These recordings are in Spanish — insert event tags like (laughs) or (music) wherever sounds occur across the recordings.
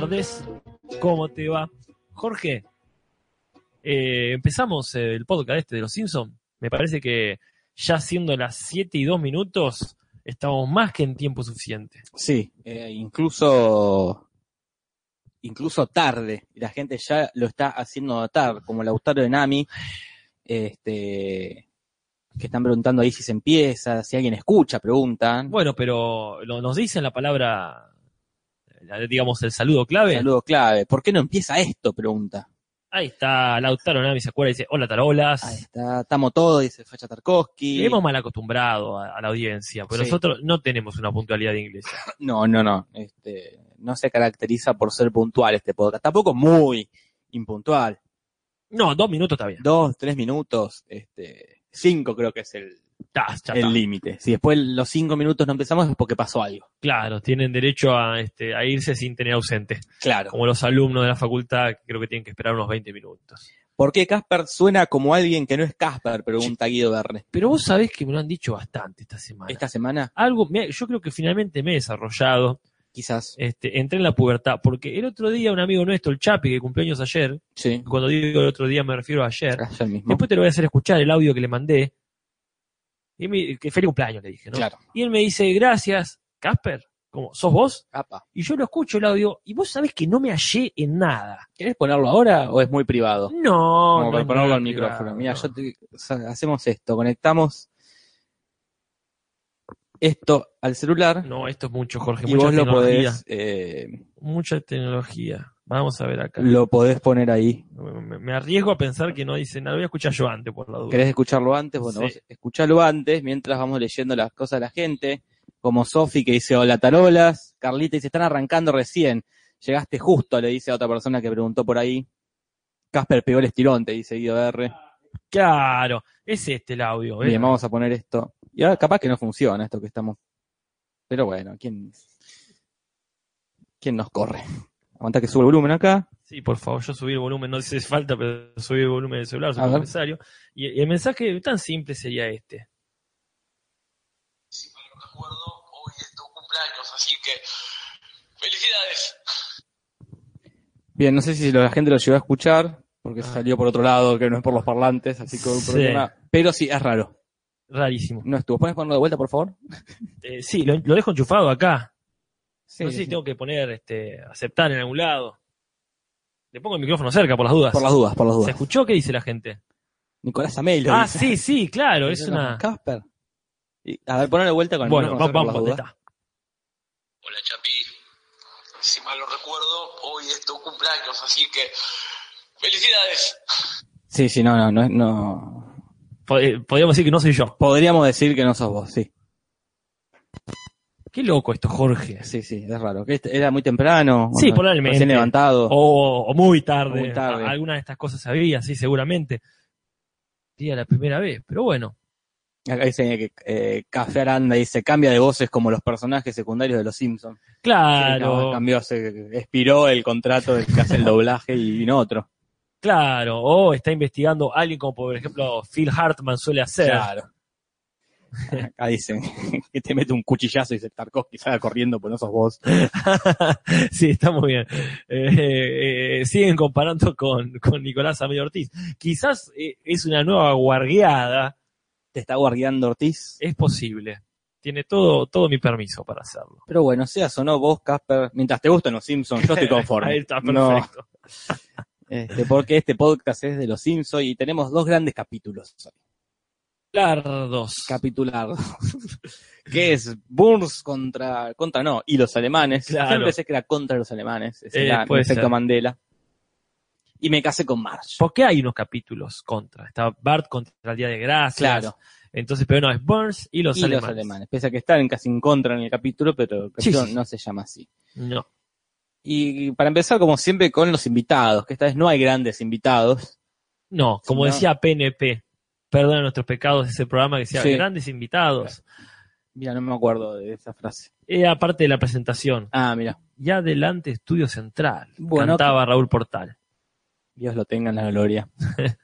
tardes. ¿Cómo te va? Jorge, eh, empezamos el podcast este de Los Simpsons. Me parece que ya siendo las 7 y 2 minutos, estamos más que en tiempo suficiente. Sí, eh, incluso incluso tarde. La gente ya lo está haciendo notar, como Lautaro de Nami, este, que están preguntando ahí si se empieza, si alguien escucha, preguntan. Bueno, pero lo- nos dicen la palabra, la- digamos, el saludo clave. Saludo clave. ¿Por qué no empieza esto? Pregunta. Ahí está Lautaro Nami, se acuerda dice, hola tarolas. Ahí está, estamos todos, dice Facha Tarkovsky. Hemos mal acostumbrado a, a la audiencia, pero Sí. nosotros no tenemos una puntualidad inglesa. (laughs) No, no, no. Este, no se caracteriza por ser puntual este podcast. Tampoco muy impuntual. No, dos minutos está bien. Dos, tres minutos, este, cinco creo que es el el límite. Si después los cinco minutos no empezamos es porque pasó algo. Claro, tienen derecho a, este, a irse sin tener ausente. Claro. Como los alumnos de la facultad, creo que tienen que esperar unos 20 minutos. ¿Por qué Casper suena como alguien que no es Casper? Pregunta Guido Verne. Pero vos sabés que me lo han dicho bastante esta semana. Esta semana, Algo, me- yo creo que finalmente me he desarrollado, quizás. este, entré en la pubertad, porque el otro día un amigo nuestro, el Chapi, que cumplió años ayer, Sí. cuando digo el otro día me refiero a ayer, Ayer mismo. después te lo voy a hacer escuchar el audio que le mandé, y me, que feliz cumpleaños le dije, ¿no? Claro. Y él me dice, gracias, Casper, como, ¿sos vos? Apa. Y yo lo escucho el audio, y vos sabés que no me hallé en nada. ¿Querés ponerlo ahora o es muy privado? No, Como no para ponerlo al micrófono. Mira, no. yo te- o sea, hacemos esto, conectamos esto al celular No, esto es mucho, Jorge, y mucha vos lo podés, eh, Mucha tecnología. Vamos a ver acá. lo podés poner ahí. Me, me arriesgo a pensar que no dice nada. Lo voy a escuchar yo antes, por la duda. ¿Querés escucharlo antes? Bueno, Sí. vos escuchalo antes mientras vamos leyendo las cosas de la gente. Como Sofi que dice hola tarolas. Carlita dice están arrancando recién. Llegaste justo, le dice a otra persona que preguntó por ahí. Casper pegó el estirón, te dice Guido R. Claro, es este el audio. ¿ves? Bien, vamos a poner esto. Y ahora capaz que no funciona esto que estamos. Pero bueno, ¿quién, quién nos corre? Aguanta que sube el volumen acá. Sí, por favor, yo subí el volumen, no hace falta, pero subí el volumen del celular, ver. soy necesario. Y, y el mensaje tan simple sería este. si mal no recuerdo, hoy es tu cumpleaños, así que felicidades. Bien, no sé si la gente lo llegó a escuchar, porque salió por otro lado, que no es por los parlantes, así que Ah. Sí. problema. Pero sí, es raro. Rarísimo. No estuvo. ¿Puedes ponerlo de vuelta, por favor? Eh, sí, lo, lo dejo enchufado acá. Sí, no sé sí. si tengo que poner, este, aceptar en algún lado. Le pongo el micrófono cerca por las dudas. Por las dudas, por las ¿Se dudas. escuchó qué dice la gente? Nicolás Amel lo Ah, dice. sí, sí, claro, es una... Casper. Y- a ver, ponlo de vuelta con el Bueno, micrófono vamos, vamos. Hola Chapi, si mal no recuerdo, hoy es tu cumpleaños, así que felicidades. Sí, sí, no, no, no, no. Eh, Podríamos decir que no soy yo. Podríamos decir que no sos vos, sí. Qué loco esto, Jorge. Sí, sí, es raro. Este- era muy temprano. Sí, o- probablemente. Recién levantado. O, o muy tarde. Muy tarde. Alguna de estas cosas sabía, sí, seguramente. Día la primera vez, pero bueno. Acá dice que eh, Café Aranda dice, cambia de voces como los personajes secundarios de los Simpsons. Claro, cambió, se expiró el contrato del que hace el doblaje y vino otro. claro. O está investigando alguien como, por ejemplo, Phil Hartman suele hacer. Claro. Acá dicen (laughs) que te mete un cuchillazo y dice Tarkovsky salga corriendo, pues no sos vos. (laughs) sí, está muy bien. Eh, eh, siguen comparando con, con Nicolás Amel Ortiz. Quizás eh, es una nueva guargueada. Te está guardiando Ortiz. Es posible. Tiene todo, todo mi permiso para hacerlo. Pero bueno, seas o no vos, Casper, mientras te gustan los Simpsons, yo estoy (laughs) conforme. Ahí está, No, perfecto. este, porque este podcast es de los Simpsons y tenemos dos grandes capítulos. Lardos. Capitular. (laughs) que es Burns contra, contra no, y los alemanes. Claro. Siempre pensé que era contra los alemanes. Es Eh, el efecto ser. Mandela. Y me casé con Marge. ¿Por qué hay unos capítulos contra? Está Bart contra el Día de Gracias. Claro. Entonces, pero no, es Burns y los y alemanes. los alemanes. Pese a que están casi en contra en el capítulo, pero el Sí, capítulo sí. no se llama así. No. Y para empezar, como siempre, con los invitados, que esta vez no hay grandes invitados. No, como decía PNP, perdona nuestros pecados, ese programa que decía Sí. grandes invitados. Mira, no me acuerdo de esa frase. Era parte de la presentación. Ah, mira. Y adelante, Estudio Central. Bueno, Cantaba Raúl Portal. Dios lo tenga en la gloria. (laughs)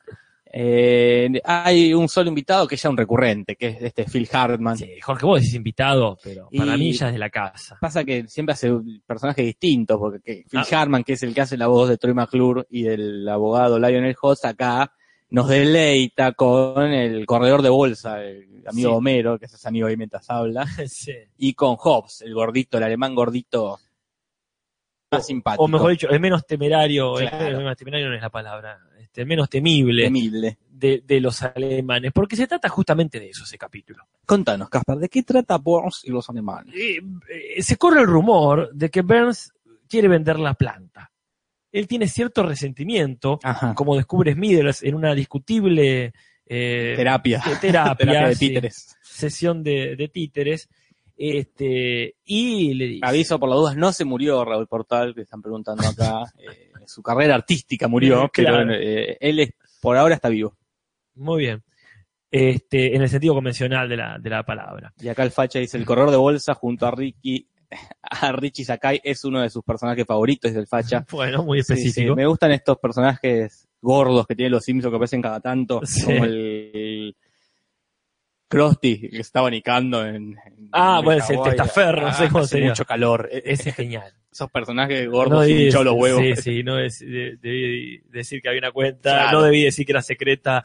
Eh, hay un solo invitado que es ya un recurrente, que es este Phil Hartman. Sí, Jorge, vos decís invitado, pero para mí ya es de la casa. Pasa que siempre hace personajes distintos, porque que Phil Ah. Hartman, que es el que hace la voz de Troy McClure y del abogado Lionel Hutz, acá nos deleita con el corredor de bolsa, el amigo Sí. Homero, que se hace amigo ahí mientras habla, (laughs) Sí. y con Hobbs, el gordito, el alemán gordito más simpático. O mejor dicho, el menos temerario, el- el menos temerario no es la palabra, este, el menos temible temible. de, de los alemanes, porque se trata justamente de eso ese capítulo. Contanos, Caspar, ¿de qué trata Burns y los alemanes? Eh, eh, se corre el rumor de que Burns quiere vender la planta. Él tiene cierto resentimiento, Ajá. como descubre Smithers en una discutible eh, Terapia. te- (laughs) terapia, Terapia de títeres. sesión de, de títeres, este, y le dice, Aviso por las dudas, no se murió Raúl Portal, que están preguntando acá. (laughs) Eh, su carrera artística murió, Claro. pero eh, él es, por ahora está vivo. muy bien, este, en el sentido convencional de la, de la palabra. Y acá el facha dice, el corredor de bolsa junto a Ricky, a (laughs) Richie Sakai es uno de sus personajes favoritos del facha. (laughs) Bueno, muy Sí, sí, específico. Me gustan estos personajes gordos que tienen los Simpsons que aparecen cada tanto, Sí. como el, Krusty que está abanicando en, en- Ah, en bueno, el testaferro, no sé cómo hace sería. mucho calor. E- Ese es genial. Esos personajes No gordos debí hinchados los huevos. Sí, sí, no es- de- debí decir que había una cuenta, Claro. no debí decir que era secreta.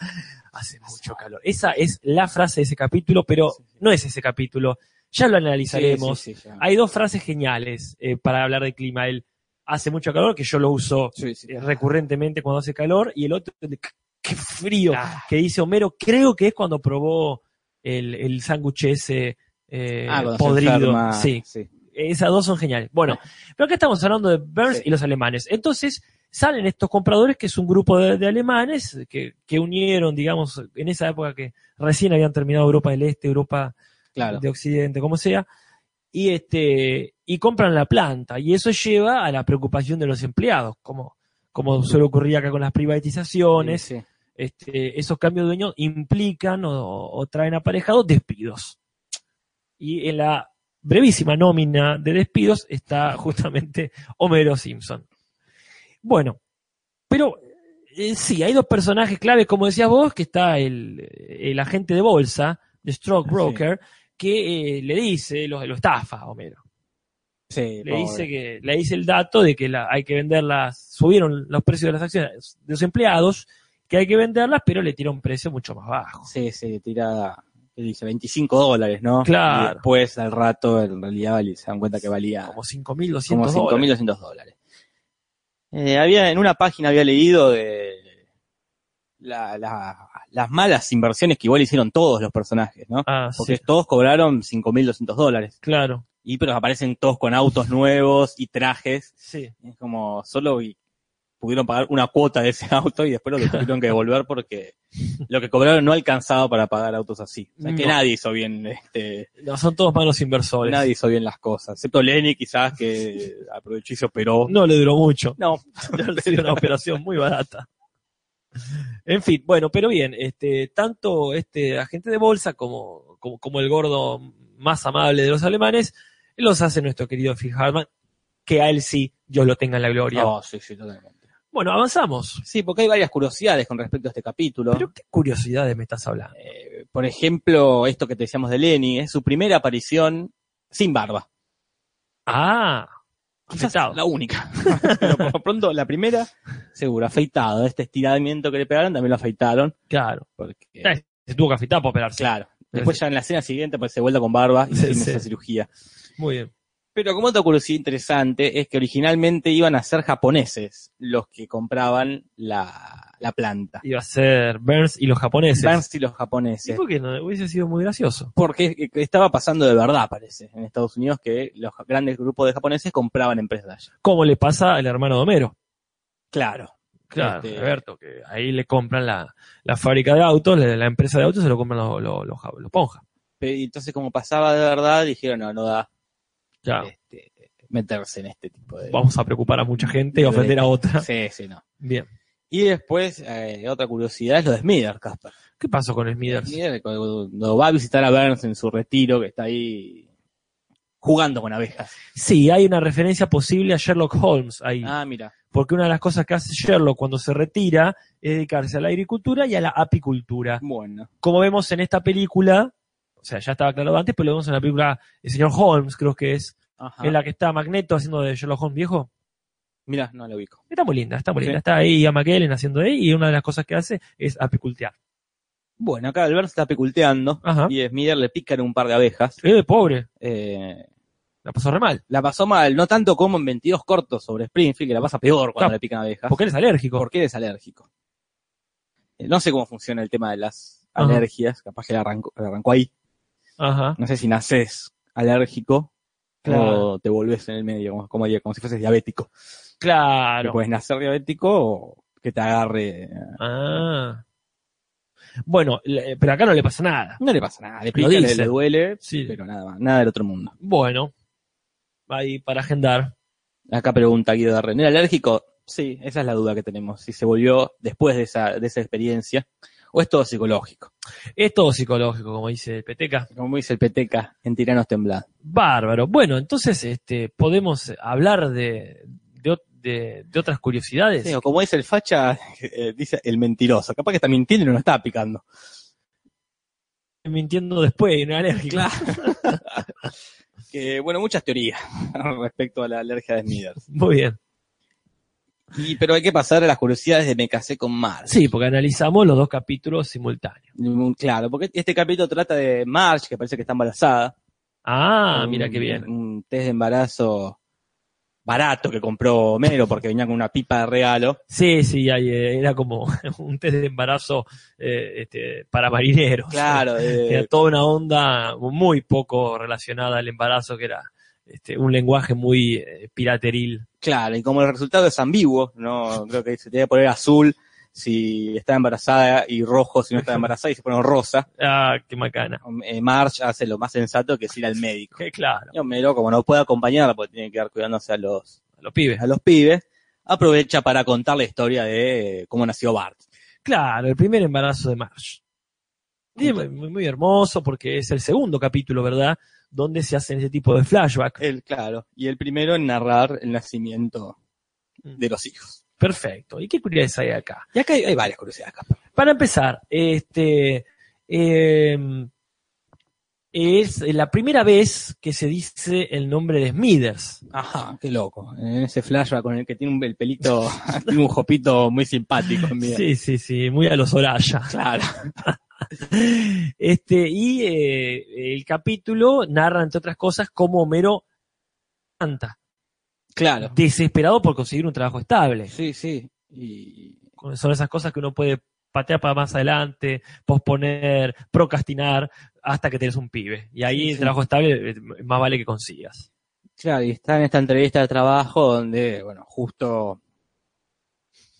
Hace mucho calor. Esa es la frase de ese capítulo, pero no es ese capítulo. Ya lo analizaremos. sí, sí, ya. Hay dos frases geniales eh, para hablar de clima. El hace mucho calor, que yo lo uso eh, recurrentemente cuando hace calor, y el otro, el qué frío, Ah. que dice Homero, creo que es cuando probó el, el sándwich ese eh, Ah, podrido. Sí, sí. esas dos son geniales. Bueno, pero acá estamos hablando de Burns y los alemanes. Entonces, salen estos compradores, que es un grupo de, de alemanes que, que unieron, digamos, en esa época que recién habían terminado Europa del Este, Europa Claro. de Occidente, como sea, y este, y compran la planta. Y eso lleva a la preocupación de los empleados, como, como suele ocurrir acá con las privatizaciones. Sí, sí. Este, esos cambios de dueño implican o, o traen aparejados despidos. Y en la brevísima nómina de despidos está justamente Homero Simpson. Bueno, pero eh, sí, hay dos personajes claves, como decías vos, que está el, el agente de bolsa, de Stroke Broker, que eh, le dice, lo, lo estafa Homero. Sí, Le pobre. dice que, le dice el dato de que la, hay que venderlas, subieron los precios de las acciones de los empleados, que hay que venderlas, pero le tira un precio mucho más bajo. Sí, sí, tira, ¿qué dice? 25 dólares, ¿no? Claro. Y después, al rato, en realidad se dan cuenta que valía Como como 5.200 dólares. 5.200 dólares. Eh, había, en una página había leído de la- la- las malas inversiones que igual hicieron todos los personajes, ¿no? Ah, Porque sí, todos cobraron 5.200 dólares. claro. Y pero aparecen todos con autos nuevos y trajes. Sí. Es como solo pudieron pagar una cuota de ese auto y después lo (laughs) tuvieron que devolver porque lo que cobraron no alcanzaba para pagar autos así. O sea que No. nadie hizo bien, este, No, son todos malos inversores. nadie hizo bien las cosas. Excepto Lenny quizás que (laughs) aprovechó y se operó. No le duró mucho. No, (laughs) Sería una operación muy barata. En fin, bueno, pero bien, este, tanto este agente de bolsa como, como, como el gordo más amable de los alemanes, los hace nuestro querido Phil Hartman, que a él sí, Dios lo tenga en la gloria. no, sí, sí, totalmente. Bueno, avanzamos. Sí, porque hay varias curiosidades con respecto a este capítulo. Pero qué curiosidades me estás hablando. Eh, por ejemplo, esto que te decíamos de Lenny, es su primera aparición sin barba. Ah, afeitado. la única. (laughs) Pero por lo pronto, la primera, seguro, afeitado. Este estiramiento que le pegaron también lo afeitaron. Claro. Porque, Eh, Se tuvo que afeitar para operarse. claro. Después ya en la escena siguiente pues se vuelve con barba y Sí, se sí. esa cirugía. Muy bien. Pero como otra curiosidad interesante es que originalmente iban a ser japoneses los que compraban la, la planta. Iba a ser Burns y los japoneses. Burns y los ¿Y japoneses. por qué no? Hubiese sido muy gracioso. Porque estaba pasando de verdad, parece, en Estados Unidos, que los grandes grupos de japoneses compraban empresas allá. Como le pasa al hermano de Homero. Claro. Claro, Este- Alberto, que ahí le compran la, la fábrica de autos, la, empresa de autos se lo compran los, los, los, los entonces, como pasaba de verdad, dijeron, no, no da Este, meterse en este tipo de... vamos a preocupar a mucha gente y ofender a otra. Sí, sí, no. Bien. Y después, eh, otra curiosidad es lo de Smithers, Casper. ¿Qué pasó con Smithers? Smithers, cuando va a visitar a Burns en su retiro, que está ahí jugando con abejas. Sí, hay una referencia posible a Sherlock Holmes ahí. Ah, mira. porque una de las cosas que hace Sherlock cuando se retira es dedicarse a la agricultura y a la apicultura. Bueno. Como vemos en esta película, o sea, ya estaba claro antes, pero lo vemos en la película El señor Holmes, creo que es, Ajá. es la que está Magneto haciendo de Sherlock Holmes viejo. Mira, no lo ubico. Está muy linda, está muy Sí. linda. Está ahí a McKellen haciendo ahí y una de las cosas que hace es apicultear. Bueno, acá Albert está peculteando Ajá. y Smithers le pican un par de abejas. Pobre, Eh, la pasó re mal, la pasó mal, no tanto como en 22 cortos sobre Springfield, que la pasa peor cuando le pican abejas. porque él es alérgico. ¿Por qué eres alérgico? Eh, no sé cómo funciona el tema de las Ajá. alergias, capaz que arrancó, le arrancó ahí. Ajá, No sé si naces alérgico Claro. o te volvés en el medio, como, como, como si fueses diabético. Claro. puedes nacer diabético o que te agarre. eh, Ah. Bueno, pero acá no le pasa nada. No le pasa nada, le dice. le duele, Sí. pero nada más, nada del otro mundo. Bueno, ahí para agendar. Acá pregunta Guido Darren, ¿era alérgico? Sí, esa es la duda que tenemos. Si se volvió después de esa, de esa experiencia o es todo psicológico. Es todo psicológico, como dice el Peteca. Como dice el Peteca en Tiranos Temblad. Bárbaro. Bueno, entonces este, podemos hablar de, de, de- de otras curiosidades. Sí, o como dice el facha, (laughs) eh, dice el mentiroso. Capaz que está mintiendo y no lo está picando. Mintiendo después y no es alérgico. (laughs) Que, bueno, muchas teorías (laughs) respecto a la alergia de Smithers. Muy bien. Y, pero hay que pasar a las curiosidades de Me casé con Marge. Sí, porque analizamos los dos capítulos simultáneos. Mm, Claro, porque este capítulo trata de Marge, que parece que está embarazada. Ah, Un- mira qué bien. Un test de embarazo barato que compró Homero porque venía con una pipa de regalo. Sí, sí, ahí, eh, era como (laughs) un test de embarazo eh, este, para marineros. Claro, (laughs) Era eh, toda una onda muy poco relacionada al embarazo, que era este, un lenguaje muy eh, pirateril. claro, y como el resultado es ambiguo, no creo que se tiene que poner azul si está embarazada y rojo si no está embarazada y se pone rosa. (laughs) Ah, qué macana. Eh, Marge hace lo más sensato que es ir al médico. Qué claro, Y Homero, como no puede acompañarla porque tiene que quedar cuidándose a los, a los pibes. a los pibes, aprovecha para contar la historia de cómo nació Bart. Claro, el primer embarazo de muy, muy- muy hermoso porque es el segundo capítulo, ¿verdad? Donde se hacen ese tipo de flashback. El, claro, y el primero en narrar el nacimiento de los hijos. Perfecto. ¿Y qué curiosidades hay acá? Y acá hay, hay varias curiosidades. Acá. Para empezar, este eh, es la primera vez que se dice el nombre de Smithers. Ajá, qué loco. En ese flashback con el que tiene un, el pelito, (laughs) tiene un jopito muy simpático. (laughs) mira. Sí, sí, sí, muy a los Oraya. Claro. (laughs) (laughs) Este, y eh, el capítulo narra, entre otras cosas, cómo Homero canta, Claro. desesperado por conseguir un trabajo estable. Sí, sí. Y Son esas cosas que uno puede patear para más adelante, posponer, procrastinar, hasta que tenés un pibe. Y ahí Sí, el sí. trabajo estable eh, más vale que consigas. Claro, y está en esta entrevista de trabajo donde, bueno, justo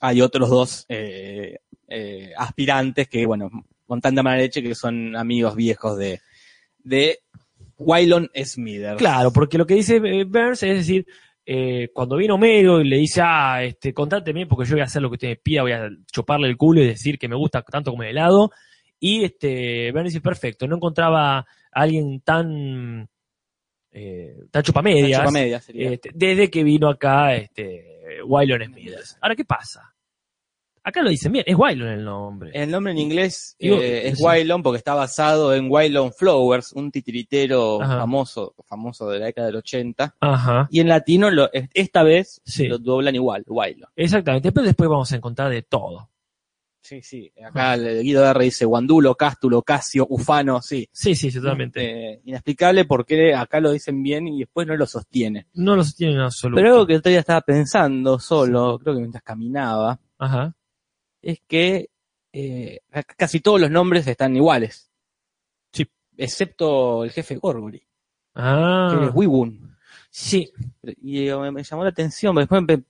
hay otros dos eh, eh, aspirantes que, bueno, con tanta mala leche que son amigos viejos de, de Waylon Smithers. Claro, porque lo que dice eh, Burns es decir, eh, cuando viene Homero y le dice, ah, este, contráteme porque yo voy a hacer lo que usted me pida, voy a chuparle el culo y decir que me gusta tanto como el helado. Y este, Burns dice, perfecto, no encontraba a alguien tan, eh, tan chupamedias, Chupa media sería. este, desde que vino acá este, Waylon Smithers. Ahora, ¿qué pasa? Acá lo dicen bien, es Waylon el nombre. El nombre en inglés eh, es sí. Waylon porque está basado en Waylon Flowers, un titiritero Ajá. famoso, famoso de la década del 80. Ajá, Y en latino, lo, esta vez, Sí. lo doblan igual, Waylon. exactamente, pero después vamos a encontrar de todo. Sí, sí. Acá el Guido R dice Guandulo, Cástulo, Casio, Ufano, sí. Sí, sí, totalmente. Eh, inexplicable porque acá lo dicen bien y después no lo sostiene. No lo sostienen en absoluto. Pero algo que el otro día estaba pensando solo, creo que mientras caminaba, Ajá. Es que eh, casi todos los nombres están iguales. Sí. Excepto el jefe Gorgory, que Ah, es Wiwun. sí. Y eh, me, llamó la atención, pero después me,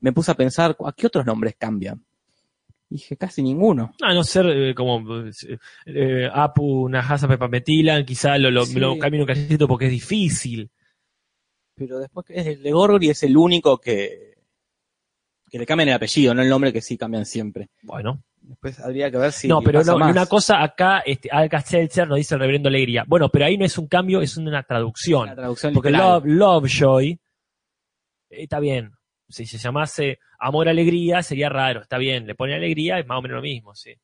me puse a pensar, ¿a qué otros nombres cambian? Y dije, casi ninguno. A no ser eh, como Apu, Nahasa, Pepametilan, quizá lo, lo, Sí. lo un cachito porque es difícil. Pero después es el de Gorgory es el único que, que le cambian el apellido, no el nombre que sí cambian siempre. Bueno. Después habría que ver si. no, pero pasa no, más. una cosa acá, este, Alka Seltzer nos dice el reverendo Alegría. Bueno, pero ahí no es un cambio, es una traducción. La traducción Porque literal. Love, Lovejoy, eh, está bien. si se llamase Amor Alegría sería raro, está bien, le pone alegría, es más o menos lo mismo, sí.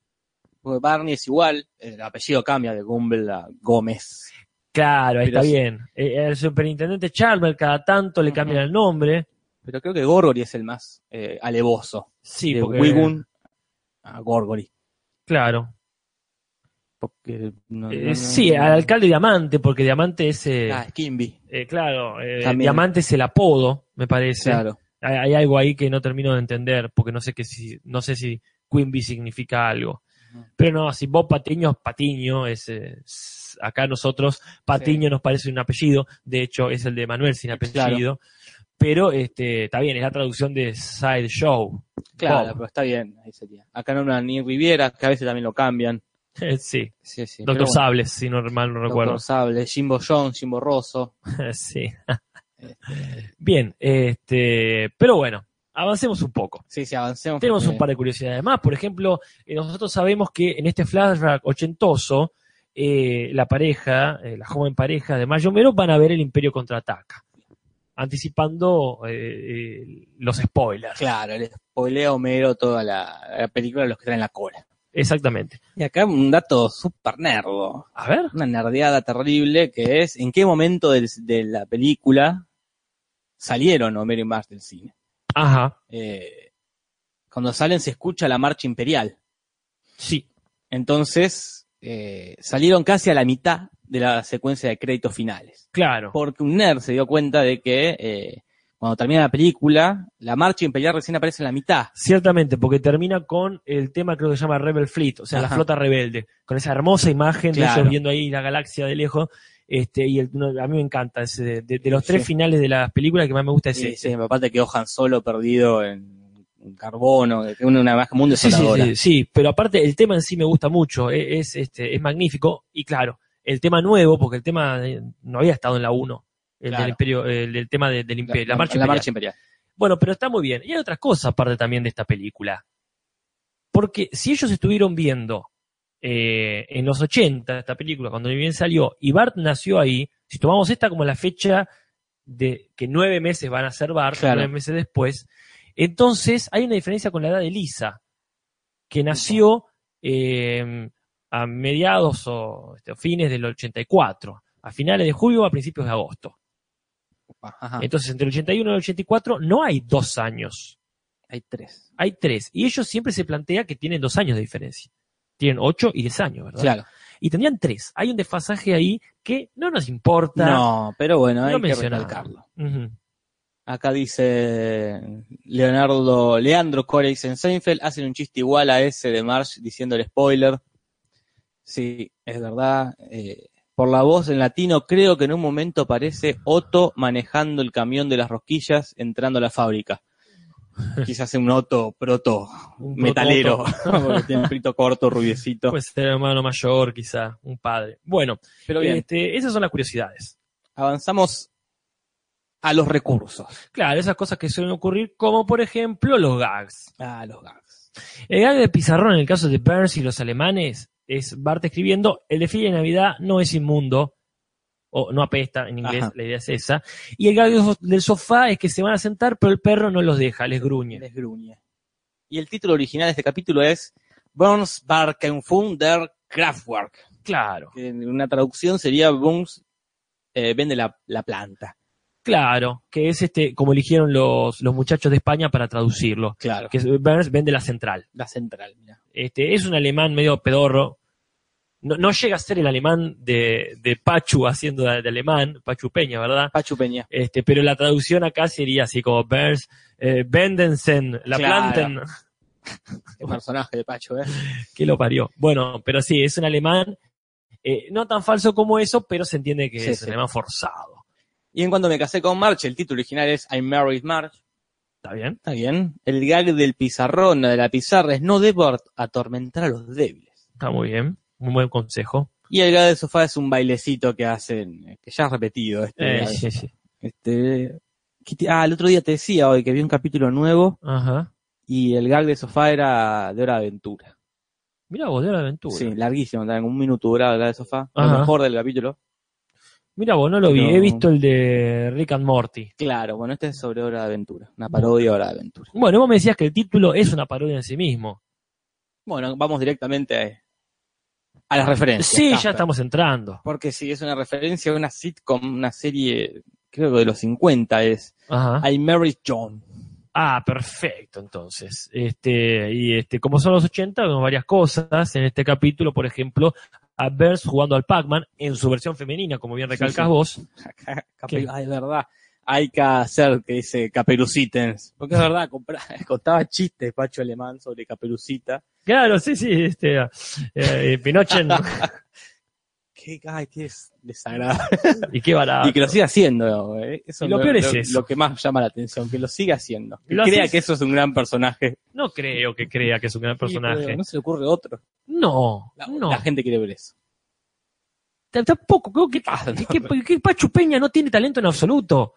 Porque Barney es igual, el apellido cambia de Gumble a Gómez. Claro, ahí está bien. Eh, El superintendente Charmer cada tanto le cambian el nombre. Pero creo que Gorgory es el más eh, alevoso. Sí, de porque, Wigun a Gorgory. claro. Porque no- Eh, no- no- sí, al alcalde Diamante, porque Diamante es, eh, Ah, Skimby. eh, claro. Diamante es el apodo, me parece. Claro. Hay, hay algo ahí que no termino de entender, porque no sé que si, no sé si Quimby significa algo. Pero no, si Bob Patiño es Patiño, es, eh, s- acá nosotros, Patiño nos parece un apellido, de hecho es el de Manuel sin apellido, pero este, está bien, es la traducción de Side Show. Claro, Bob. pero está bien, ahí sería. Acá no ni Riviera, que a veces también lo cambian. (laughs) sí, Sí, sí. Doctor bueno. Sables, si no mal no recuerdo. Doctor Sable, Jimbo Jones, Jimbo Rosso. (laughs) sí. Este, Bien, este, pero bueno, avancemos un poco. sí, sí, avancemos. Tenemos porque- un par de curiosidades más. Por ejemplo, eh, nosotros sabemos que en este flashback ochentoso, eh, la pareja, eh, la joven pareja de Mayo Mero van a ver el Imperio contraataca. Anticipando eh, eh, los spoilers. Claro, le spoilea a Homero toda la, la película de los que traen la cola. Exactamente. Y acá un dato súper nerdo. A ver. Una nerdeada terrible que es en qué momento de la película salieron Homero y Marge del cine. Ajá. Eh, cuando salen se escucha la marcha imperial. Sí. Entonces, eh, salieron casi a la mitad de la secuencia de créditos finales. Claro. Porque un nerd se dio cuenta de que eh, cuando termina la película, la marcha imperial recién aparece en la mitad. Ciertamente, porque termina con el tema creo que se llama Rebel Fleet, o sea, la flota rebelde, con esa hermosa imagen de ellos viendo ahí la galaxia de lejos. Este, y el- no, a mí me encanta ese, de, de- de los tres Sí. finales de las películas que más me gusta es Sí, ese. sí, aparte que Han Solo perdido en, carbono, que una, una imagen muy Sí, sí, desoladora. sí, sí, pero aparte el tema en sí me gusta mucho, e- es, este, es magnífico y claro, el tema nuevo, porque el tema no había estado en la 1, el Claro. del imperio, el, tema de- del imperio, la, marcha la imperial. marcha imperial. Bueno, pero está muy bien. Y hay otras cosas aparte también de esta película. Porque si ellos estuvieron viendo eh, en los 80 esta película, cuando bien salió, y Bart nació ahí, si tomamos esta como la fecha de que nueve meses van a ser Bart, Claro. nueve meses después, entonces hay una diferencia con la edad de Lisa, que nació eh, a mediados o este, fines del 84, a finales de julio o a principios de agosto. Ajá, Entonces, entre el 81 y el 84 no hay dos años, hay tres. hay tres. Y ellos siempre se plantea que tienen dos años de diferencia. Tienen ocho y diez años, ¿verdad? Claro. Y tendrían tres. Hay un desfasaje ahí que no nos importa. No, pero bueno, hay No que mencionarlo. recalcarlo. Acá dice Leonardo, Leandro Corex en Seinfeld, hacen un chiste igual a ese de Marsh diciendo el spoiler. Sí, es verdad. eh, por la voz en latino, creo que en un momento aparece Otto manejando el camión de las rosquillas entrando a la fábrica. (laughs) Quizás un Otto proto Un metalero, (laughs) porque tiene un pelito corto, rubiecito. Puede ser hermano mayor, quizá, un padre. Bueno, Pero bien, este, esas son las curiosidades. avanzamos a los recursos. Claro, esas cosas que suelen ocurrir, como por ejemplo los gags. Ah, los gags. El gag de pizarrón en el caso de Burns y los alemanes es Bart escribiendo, el desfile de Navidad no es inmundo, o no apesta, en inglés Ajá. la idea es esa. Y el gag del- sofá es que se van a sentar, pero el perro no los deja, les gruñe. Les gruñe. Y el título original de este capítulo es Burns Barkenfund der Kraftwerk. Claro, en una traducción sería Burns eh, vende la, la planta. claro, que es este, como eligieron los, los muchachos de España para traducirlo. Claro. Que es- Burns vende la central. la central, mira. Este, es un alemán medio pedorro. No, no llega a ser el alemán de, de Pachu haciendo de, de alemán, Pachu Peña, ¿verdad? Pachu Peña. Este, pero la traducción acá sería así como Burns, eh, Vendensen, la Claro. planten, El personaje de Pachu, ¿eh? (laughs) que lo parió. Bueno, pero sí, es un alemán, eh, no tan falso como eso, pero se entiende que Sí, es sí. un alemán forzado. Y en cuando me casé con March, el título original es I Married March. ¿Está bien? Está bien. El gag del pizarrón, de la pizarra, es no debo at- atormentar a los débiles. Está muy bien. Muy buen consejo. Y el gag del sofá es un bailecito que hacen, que ya has repetido. Este, Eh, gag. sí, sí. Este, ¿qué te- ah, el otro día te decía hoy que vi un capítulo nuevo Ajá. y el gag de sofá era de hora de aventura. Mira vos, de la aventura. Sí, larguísimo, un minuto duraba el gag de sofá. Lo mejor del capítulo. Mira vos, no lo vi. No. He visto el de Rick and Morty. Claro, bueno, este es sobre Hora de Aventura, una parodia de Hora de Aventura. Bueno, vos me decías que el título es una parodia en sí mismo. Bueno, vamos directamente a, las referencias. Sí, ya estamos entrando. Porque sí, es una referencia a una sitcom, una serie, creo que de los 50 es Ajá. I Married John. Ah, perfecto, entonces. Este, y este, como son los 80, vemos varias cosas. En este capítulo, por ejemplo, a Bers jugando al Pac-Man en su versión femenina, como bien recalcas sí. vos. (laughs) Es verdad. Hay que hacer que dice Caperucitens. Porque es verdad, (laughs) contaba chistes Pacho Alemán sobre Caperucita. Claro, sí, sí, este, eh, Pinochet, (laughs) Qué, ay, qué es desagradable. y qué barato. Y que lo siga haciendo. eh. Eso Y lo es peor es eso. Lo que más llama la atención, que lo siga haciendo. Que Lo crea haces- que eso es un gran personaje. No creo que crea que es un gran personaje. Pero no se le ocurre otro. No, La, no. la gente quiere ver eso. Tampoco, creo que, no. que, que- que Pachu Peña no tiene talento en absoluto.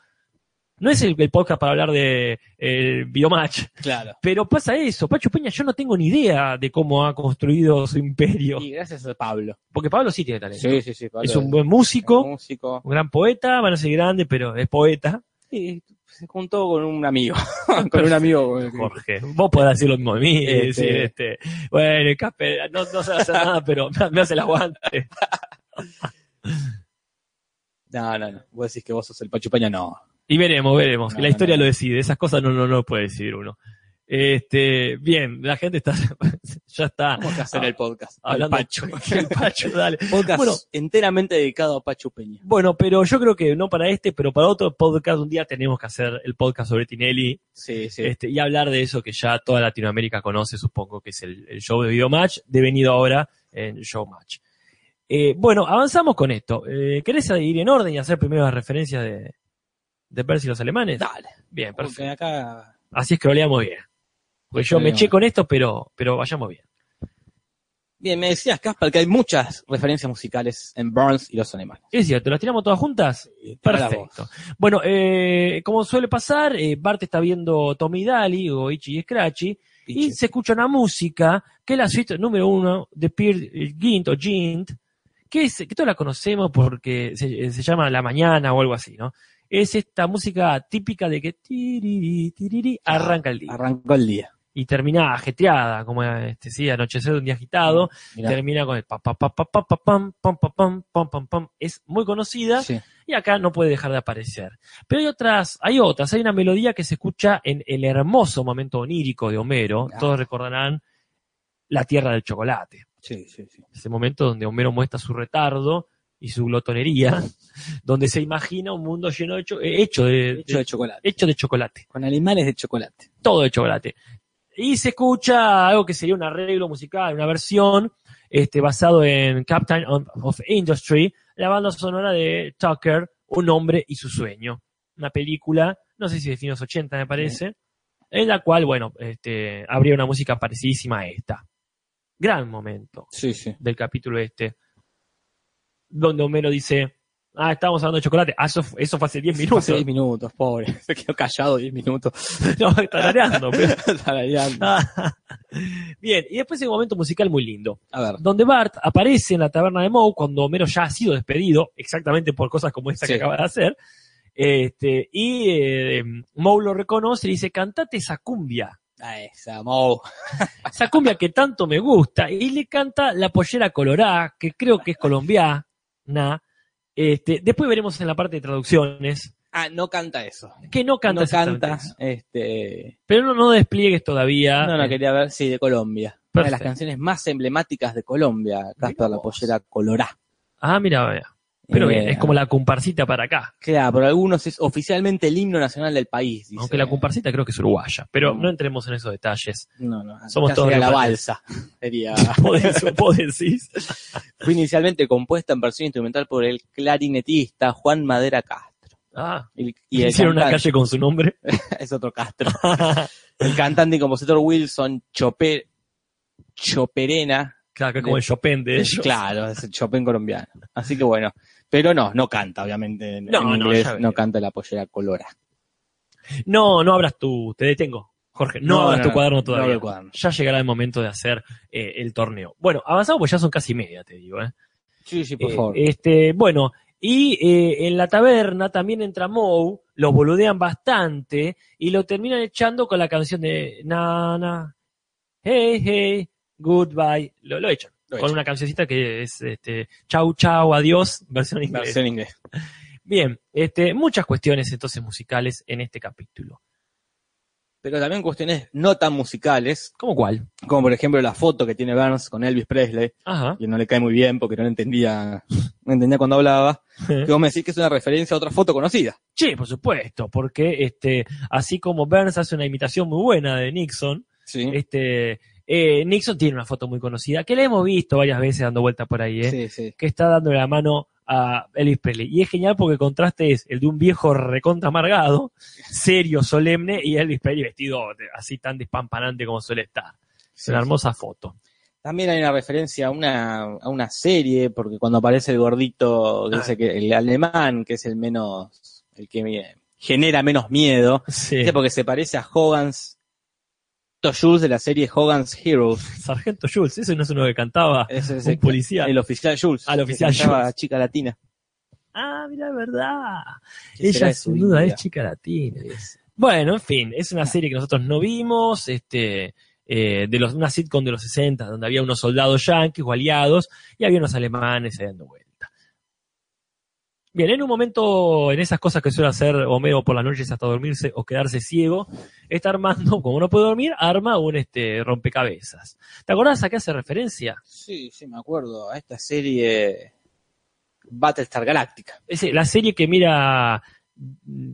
No es el, el podcast para hablar de eh, Biomatch, Claro. pero pasa eso. Pachu Peña yo no tengo ni idea de cómo ha construido su imperio. Y gracias a Pablo. Porque Pablo sí tiene talento. Sí, sí, sí. Pablo es un buen músico, músico. un gran poeta, van a ser grande, pero es poeta. Y se juntó con un amigo. (laughs) con un amigo. Jorge, vos podés decir lo mismo de mí. Este- decir, este, bueno, el Casper no, no sabe hacer nada, pero me, me hace el aguante. (laughs) No, no, no. Vos decís que vos sos el Pachupaña, no. Y veremos, veremos. No, la historia no. lo decide. Esas cosas no, no, no lo puede decidir uno. Este, bien, la gente está, (laughs) ya está Vamos a hacer el podcast. Ah, hablando El Pacho. (laughs) el Pacho, dale. (laughs) podcast Bueno. enteramente dedicado a Pachu Peña. Bueno, pero yo creo que no para este, pero para otro podcast un día tenemos que hacer el podcast sobre Tinelli Sí, sí. este, y hablar de eso que ya toda Latinoamérica conoce, supongo que es el, el show de Videomatch, devenido ahora en Showmatch. Eh, bueno, avanzamos con esto. Eh, ¿Querés ir en orden y hacer primero las referencias de, de Percy y los alemanes? Dale. Bien, perfecto. Porque acá. Así es que oleamos bien. Porque yo me eché con esto, pero, pero vayamos bien. Bien, me decías, Caspar, que hay muchas referencias musicales en Burns y los alemanes. Es cierto, ¿las tiramos todas juntas? Perfecto. Bueno, eh, como suele pasar, eh, Bart está viendo Tommy Daly o Ichi y Scratchy y se escucha una música que es la suite número uno de Peer Gint o Gint, que, es, que todos la conocemos porque se, se llama La Mañana o algo así, ¿no? Es esta música típica de que tiriri, tiriri, arranca el día Arrancó el día. y termina ajetreada, como este, sí, anochecer un día agitado, Mirá. termina con el pa pa pa pa pa pa pam pam pam pam pam pam pam. Es muy conocida Sí. y acá no puede dejar de aparecer. Pero hay otras, hay otras, hay una melodía que se escucha en el hermoso momento onírico de Homero, Ah. todos recordarán La Tierra del Chocolate, Sí, sí, sí. ese momento donde Homero muestra su retardo y su glotonería, (laughs) donde se imagina un mundo lleno de cho- eh, hecho de, Hecho de de- chocolate. hecho de chocolate, Con animales de chocolate. todo de chocolate. Y se escucha algo que sería un arreglo musical, una versión este, basado en Captain of Industry, la banda sonora de Tucker, Un hombre y su sueño. Una película, no sé si de finos 80 me parece, en la cual, bueno, este, habría una música parecidísima a esta. Gran momento Sí, sí. del capítulo este, donde Homero dice, ah, estábamos hablando de chocolate, ah, eso, eso fue hace 10 minutos. Hace 10 minutos, pobre. (laughs) Se quedó callado 10 minutos. (laughs) no, tarareando, pero- (laughs) Tarareando. Bien, y después hay un momento musical muy lindo, A ver. donde Bart aparece en la taberna de Moe cuando Homero ya ha sido despedido, exactamente por cosas como esta que acaba de hacer, este, y eh, Moe lo reconoce y dice, cantate esa cumbia, A esa, Mo. esa cumbia que tanto me gusta, y le canta La Pollera Colorá, que creo que es colombiana, este, después veremos en la parte de traducciones, Ah, no canta eso. que no canta no canta, este... pero no, no despliegues todavía. No, no, eh, quería ver, sí, de Colombia. Una de las canciones más emblemáticas de Colombia, Casper la pollera colorá. Ah, mira, vea. Pero Eh, bien, es como la comparsita para acá. Claro, por algunos es oficialmente el himno nacional del país. dice. Aunque la comparsita creo que es uruguaya. Pero Mm. no entremos en esos detalles. No, no. Somos todos sería la balsa. (laughs) Sería. Decís-. Fue inicialmente compuesta en versión instrumental por el clarinetista Juan Madera Castro. Ah, Y, y el hicieron una calle con su nombre. (laughs) es otro Castro. El cantante y compositor Wilson Chope, Choperena. claro, que es como el Chopin de ellos. Claro, es el Chopin colombiano. Así que bueno. Pero no, no canta, obviamente. En, No, en no, inglés no, canta la pollera colora. No, no abras tu, te detengo. Jorge, no, No, abras tu no, cuaderno no todavía. cuaderno. Ya llegará el momento de hacer eh, el torneo. Bueno, avanzamos pues ya son casi media, te digo. ¿eh? Sí, sí, por Eh, favor. Este, bueno, Y eh, en la taberna también entra Moe, lo boludean bastante y lo terminan echando con la canción de Nana, Hey, hey, goodbye. Lo, lo echan. Lo con una cancioncita que es este, Chau, chau, adiós, versión inglés. Versión inglés. Bien, este, muchas cuestiones entonces musicales en este capítulo. Pero también cuestiones no tan musicales, ¿Cómo cuál? como por ejemplo la foto que tiene Burns con Elvis Presley, Ajá. que no le cae muy bien porque no entendía, no entendía cuando hablaba, (laughs) que vos me decís que es una referencia a otra foto conocida. Sí, por supuesto, porque este, así como Burns hace una imitación muy buena de Nixon, Sí. este, eh, Nixon tiene una foto muy conocida, que la hemos visto varias veces dando vuelta por ahí, ¿eh? Sí, sí. que está dándole la mano a Elvis Presley. Y es genial porque el contraste es el de un viejo recontra amargado, serio, solemne, y Elvis Presley vestido así tan despampanante como suele estar. Es Sí, una hermosa foto. También hay una referencia a una, a una serie, porque cuando aparece el gordito, que Ah. dice que el alemán, que es el menos, el que genera menos miedo, porque se parece a Hogan's Jules de la serie Hogan's Heroes. Sargento Jules, ese no es uno que cantaba. Un policía. El oficial Jules. Ah, el oficial que cantaba Jules. chica latina. Ah, mira, es verdad. ¿Qué será Ella sin duda vida? es chica latina. Es- Bueno, en fin, es una serie que nosotros no vimos, este, eh, de los, una sitcom de los 60, donde había unos soldados yanquis o aliados y había unos alemanes dando vuelta. Bien, en un momento, en esas cosas que suele hacer Homero por las noches hasta dormirse o quedarse ciego, está armando, como no puede dormir, arma un este, rompecabezas. ¿Te acordás a qué hace referencia? Sí, sí, me acuerdo. A esta serie Battlestar Galactica. Es la serie que mira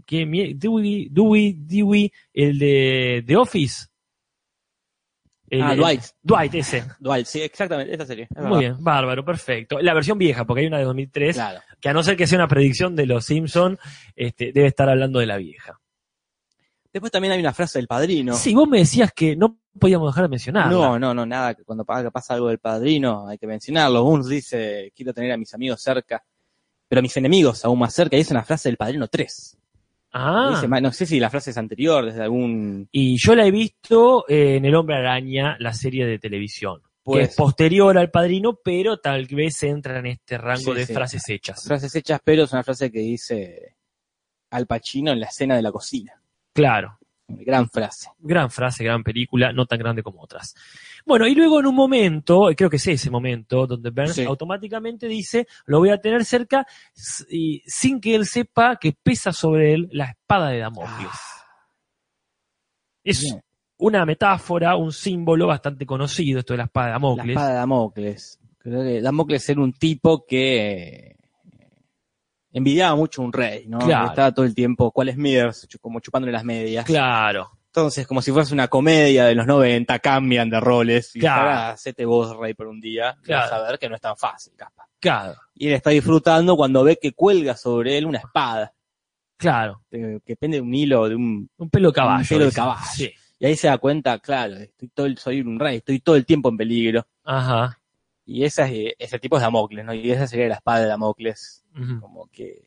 que Dewey, Dewey, Dewey, el de The Office. El- ah, el- Dwight. Dwight, ese. (laughs) Dwight, sí, exactamente, esta serie. es Muy verdad. bien, bárbaro, perfecto. La versión vieja, porque hay una de 2003, Claro. Que a no ser que sea una predicción de los Simpson, este, debe estar hablando de la vieja. Después también hay una frase del padrino. Sí, vos me decías que no podíamos dejar de mencionarla. No, no, no, nada, que cuando pa- pasa algo del padrino hay que mencionarlo. Burns dice, quiero tener a mis amigos cerca, pero a mis enemigos aún más cerca. Y es una frase del padrino 3. Ah, Dice, no sé si la frase es anterior, desde algún... y yo la he visto eh, en El Hombre Araña, la serie de televisión. Que Pues, es posterior al padrino, pero tal vez entra en este rango Sí, de sí. frases hechas. frases hechas, pero es una frase que dice Al Pacino en la escena de la cocina. Claro, Gran frase. gran frase, gran película, no tan grande como otras. Bueno, y luego en un momento, creo que es ese momento, donde Burns Sí. automáticamente dice, lo voy a tener cerca, y sin que él sepa que pesa sobre él la espada de Damocles. es Bien. Una metáfora, un símbolo bastante conocido, esto de la espada de La Damocles. espada de Damocles. Creo que Damocles era un tipo que eh, envidiaba mucho a un rey, ¿no? Claro. Que Estaba todo el tiempo, ¿cuál es Mears? Como chupándole las medias. Claro, Entonces, como si fuese una comedia de los 90, cambian de roles. Y Claro. hacete vos rey por un día. y Claro. Vas a ver que no es tan fácil, capaz. claro, Y él está disfrutando cuando ve que cuelga sobre él una espada. claro. eh, Que pende de un hilo, de un Un pelo de caballo. Un pelo de caballo. Sí. Y ahí se da cuenta, claro, estoy todo el- soy un rey, estoy todo el tiempo en peligro. Ajá. Y esa es- ese tipo es Damocles, ¿no? Y esa sería la espada de Damocles, ujú. como que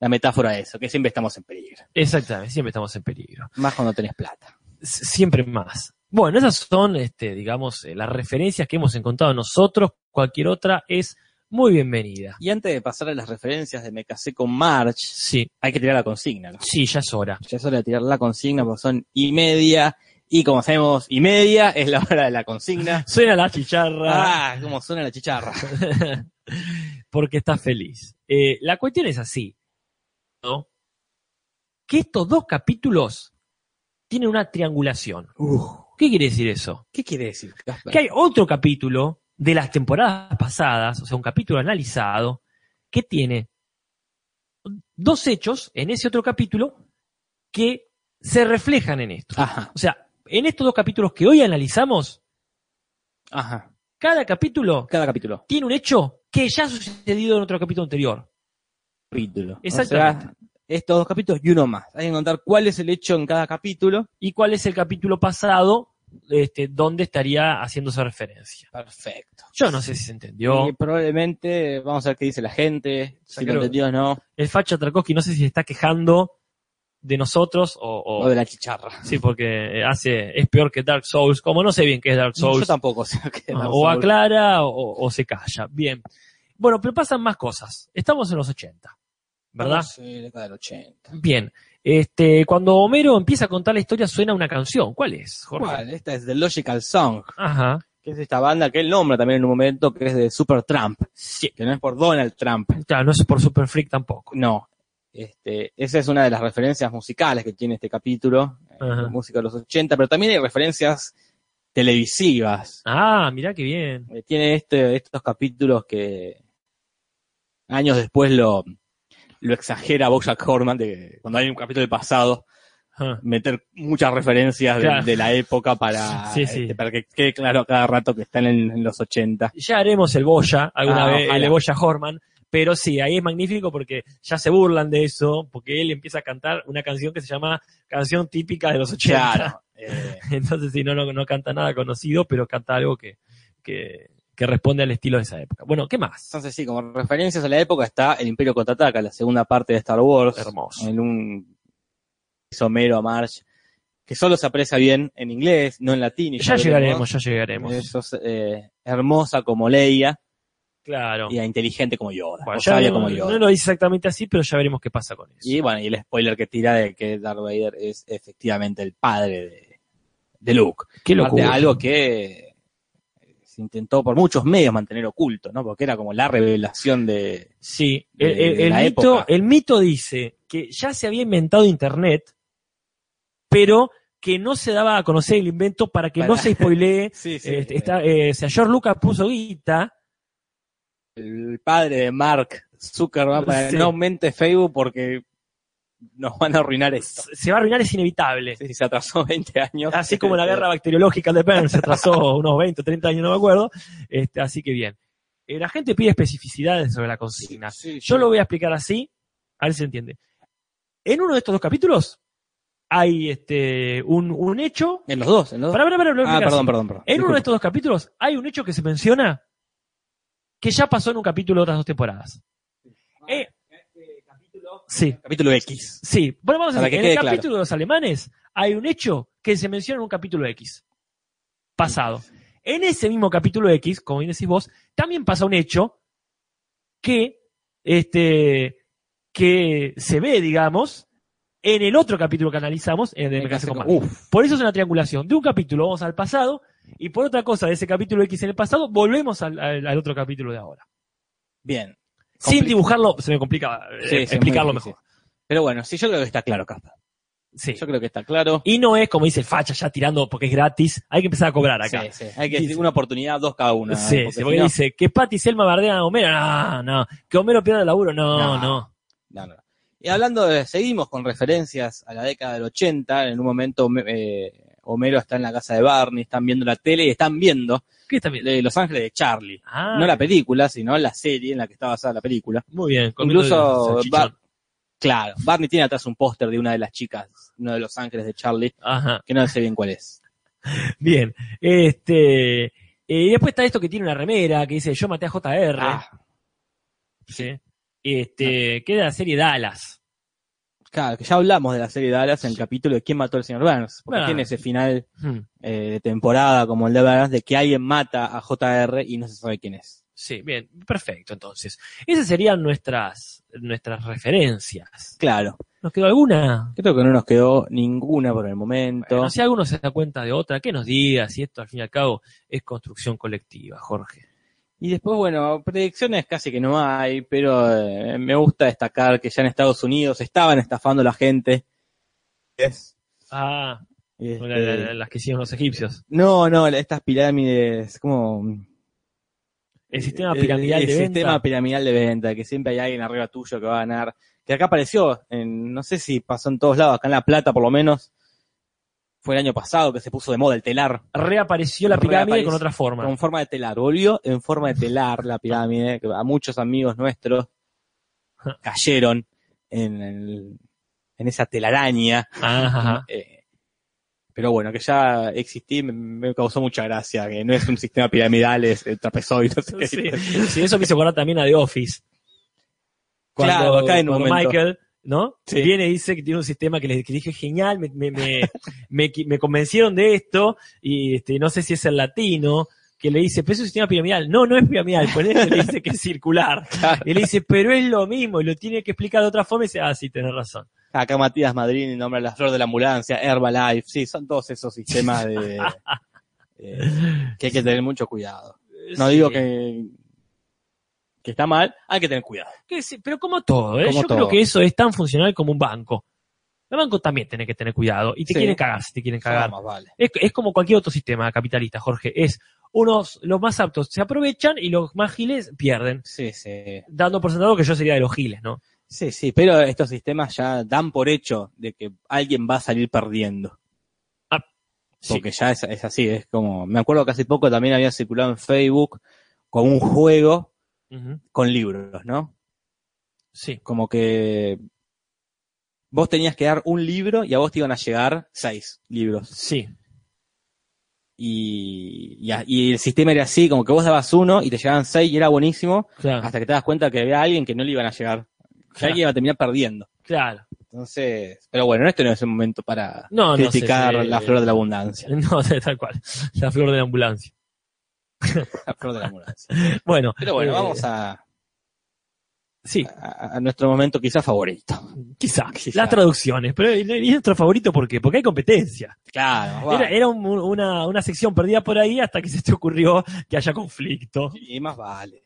la metáfora de eso, que siempre estamos en peligro. Exactamente, siempre estamos en peligro. Más cuando tenés plata. S- Siempre más. Bueno, esas son, este, digamos, eh, las referencias que hemos encontrado nosotros. Cualquier otra es muy bienvenida. Y antes de pasar a las referencias de Me casé con March, Sí, hay que tirar la consigna, ¿no? sí, ya es hora. Ya es hora de tirar la consigna porque son y media. Y como sabemos, y media es la hora de la consigna. (laughs) Suena la chicharra Ah, cómo suena la chicharra. (laughs) porque está feliz. Eh, la cuestión es así, ¿no? Que estos dos capítulos tienen una triangulación. ¿Qué quiere decir eso? ¿Qué quiere decir? Gaspar? que hay otro capítulo de las temporadas pasadas, o sea, un capítulo analizado, que tiene dos hechos en ese otro capítulo que se reflejan en esto. Ajá, O sea, en estos dos capítulos que hoy analizamos, ajá. cada capítulo Cada capítulo. tiene un hecho que ya ha sucedido en otro capítulo anterior. capítulo. Exactamente. O sea, estos dos capítulos y uno más. Hay que contar cuál es el hecho en cada capítulo. ¿Y cuál es el capítulo pasado este, donde estaría haciéndose referencia? Perfecto. Yo no sé si se entendió. Y probablemente, vamos a ver qué dice la gente, si creo- lo entendió o no, El facha Tarkovsky no sé si se está quejando de nosotros o, o- o de la chicharra. Sí, porque hace, es peor que Dark Souls. Como no sé bien qué es Dark Yo Souls, tampoco sé qué ah, Dark o aclara o, o se calla. Bien. Bueno, pero pasan más cosas. Estamos en los 80. ¿verdad? Sí, década del 80. Bien. Este, cuando Homero empieza a contar la historia suena una canción. ¿Cuál es, Jorge? ¿Cuál? Esta es The Logical Song, Ajá. que es esta banda que él nombra también en un momento, que es de Super Trump, Sí. que no es por Donald Trump, Claro, no es por Super Freak tampoco. no. Este, esa es una de las referencias musicales que tiene este capítulo, eh, Ajá. música de los 80, pero también hay referencias televisivas. Ah, mirá qué bien. Eh, Tiene este, estos capítulos que años después lo, lo exagera Bojack Horseman, de cuando hay un capítulo del pasado, meter muchas referencias de, Claro. de la época para, (laughs) Sí, sí. este, para que quede claro cada rato que están en, en los 80. Ya haremos el Boya alguna Ah, vez, ojalá. el Boya Horman. Pero sí, ahí es magnífico porque ya se burlan de eso, porque él empieza a cantar una canción que se llama Canción Típica de los 80. Claro. (laughs) eh, Entonces, sí, no, no, no canta nada conocido, pero canta algo que, que, que responde al estilo de esa época. Bueno, ¿qué más? entonces sí, como referencias a la época está El Imperio Contraataca, la segunda parte de Star Wars. Hermoso. En un somero a March, que solo se aprecia bien en inglés, no en latín. y Ya llegaremos, ya llegaremos. Eso es eh, hermosa como Leia Claro. y inteligente como Yoda. Bueno, o sabia veremos- como Yoda. no lo dice exactamente así, pero ya veremos qué pasa con eso. Y bueno, y el spoiler que tira de que Darth Vader es efectivamente el padre de, de Luke. qué locura. algo que se intentó por muchos medios mantener oculto, ¿no? Porque era como la revelación de... Sí, de- el, el- de el la mito, época. el mito dice que ya se había inventado Internet, pero que no se daba a conocer el invento para que Para- no se spoilee. (laughs) Sí, Este, está, eh, o sea, George Lucas puso guita, El padre de Mark Zuckerberg para Sí. que no aumente Facebook porque nos van a arruinar esto. se va a arruinar, es inevitable. Sí, se atrasó (laughs) 20 años. Así como la guerra bacteriológica de Bern se atrasó (laughs) unos 20 o 30 años, no me acuerdo. Este, así que bien. Eh, la gente pide especificidades sobre la consigna. Sí, Yo lo voy a explicar así, a ver si se entiende. En uno de estos dos capítulos hay este, un, un hecho. En los dos, en los dos. Pará, pará, pará, Ah, perdón, perdón, perdón. En uno de estos dos capítulos hay un hecho que se menciona que ya pasó en un capítulo de otras dos temporadas. Eh, sí, Capítulo X. sí. Bueno, vamos a decir, que en el claro. capítulo de los alemanes hay un hecho que se menciona en un capítulo X. Pasado. En ese mismo capítulo X, como bien decís vos, también pasa un hecho que, este, que se ve, digamos, en el otro capítulo que analizamos, en el con- Comando. Uf, Por eso es una triangulación. De un capítulo vamos al pasado y por otra cosa de ese capítulo X en el pasado volvemos al, al- al otro capítulo de ahora. bien. Sin dibujarlo, se me complica eh, Sí, explicarlo mejor. Pero bueno, sí, yo creo que está claro, Casper. Sí. Yo creo que está claro. Y no es como dice el facha ya tirando porque es gratis. Hay que empezar a cobrar acá. Sí, sí. Hay que decir una oportunidad, dos cada una. Sí, porque sí, si porque no- dice que Patty Selma bardean a Homero. No, no. Que Homero pierda el laburo. No, No. no. No, no. Y hablando de, seguimos con referencias a la década del 80, en un momento eh, Homero está en la casa de Barney, están viendo la tele y están viendo ¿Qué está bien? de Los Ángeles de Charlie. Ah, No la película, sino la serie en la que está basada la película. muy bien. Incluso. Bar- claro, Barney tiene atrás un póster de una de las chicas, uno de Los Ángeles de Charlie, Ajá. que no sé bien cuál es. (laughs) Bien. Este. eh, Y después está esto que tiene una remera que dice yo maté a JR. Ah, ¿sí? Este, que es de la serie Dallas. Claro, que ya hablamos de la serie de Dallas en el capítulo de quién mató al señor Burns, porque tiene ese final Hmm, eh, de temporada como el de Burns, de que alguien mata a JR y no se sabe quién es. Sí, bien, perfecto. Entonces, esas serían nuestras, nuestras referencias. Claro, ¿Nos quedó alguna? creo que no nos quedó ninguna por el momento. Bueno, si alguno se da cuenta de otra, que nos diga si esto al fin y al cabo es construcción colectiva, Jorge. Y después, bueno, predicciones casi que no hay, pero eh, me gusta destacar que ya en Estados Unidos estaban estafando a la gente. Es, Ah, este, la- la- la- las que hicieron los egipcios. No, no, estas pirámides, como... El sistema el- piramidal el de venta. sistema piramidal de venta, que siempre hay alguien arriba tuyo que va a ganar. Que acá apareció, en, no sé si pasó en todos lados, acá en La Plata por lo menos, fue el año pasado que se puso de moda el telar, Reapareció la pirámide con otra forma. con forma de telar. Volvió en forma de telar la pirámide, que a muchos amigos nuestros (laughs) cayeron en, el- en esa telaraña. Ajá. Eh, pero bueno, que ya existí, me, me causó mucha gracia, que no es un sistema piramidal, es el trapezoide. no sé. Sí. Sí, eso me hizo acordar también a The Office. Cuando, Claro, acá en un cuando. Michael, ¿no? Sí. Viene y dice que tiene un sistema que le que dije genial, me, me, me, (laughs) me, convencieron de esto, y este, no sé si es el latino, que le dice, pero es un sistema piramidal. No, no es piramidal, por eso le dice que es circular. (laughs) Y le dice, pero es lo mismo, y lo tiene que explicar de otra forma y dice, ah, sí, tenés razón. Acá Matías Madrid nombra la flor de la ambulancia, Herbalife, sí, son todos esos sistemas de, (laughs) eh, que hay que tener mucho cuidado. No Sí. digo que, que está mal, hay que tener cuidado. Que sí, pero como todo, ¿eh? Como Yo todo. creo que eso es tan funcional como un banco. El banco también tiene que tener cuidado y te Sí. quieren cagar si te quieren cagar. Más vale. Es, es como cualquier otro sistema capitalista, Jorge. Es unos, los más aptos se aprovechan y los más giles pierden. Sí, sí. Dando por sentado que yo sería de los giles, ¿no? Sí, sí, pero estos sistemas ya dan por hecho de que alguien va a salir perdiendo. Sí. Porque ya es, es así, es como, me acuerdo que hace poco también había circulado en Facebook con un juego Con libros, ¿no? Sí. Como que vos tenías que dar un libro y a vos te iban a llegar seis libros. Sí. Y, y, el sistema era así, como que vos dabas uno y te llegaban seis y era buenísimo, Claro. hasta que te das cuenta que había alguien que no le iban a llegar. Que Claro. alguien iba a terminar perdiendo. Claro. Entonces, pero bueno, este no es el momento para No, no sé, criticar la flor de la abundancia. (laughs) No, tal cual. La flor de la ambulancia. (laughs) La flor de la ambulancia. Bueno. Pero bueno, eh, vamos a, Sí, a, a nuestro momento quizá favorito. quizá. Quizá. Las traducciones. Pero ¿y nuestro favorito por qué? Porque hay competencia. Claro, Era, era un- una, una sección perdida por ahí hasta que se te ocurrió que haya conflicto. y más vale.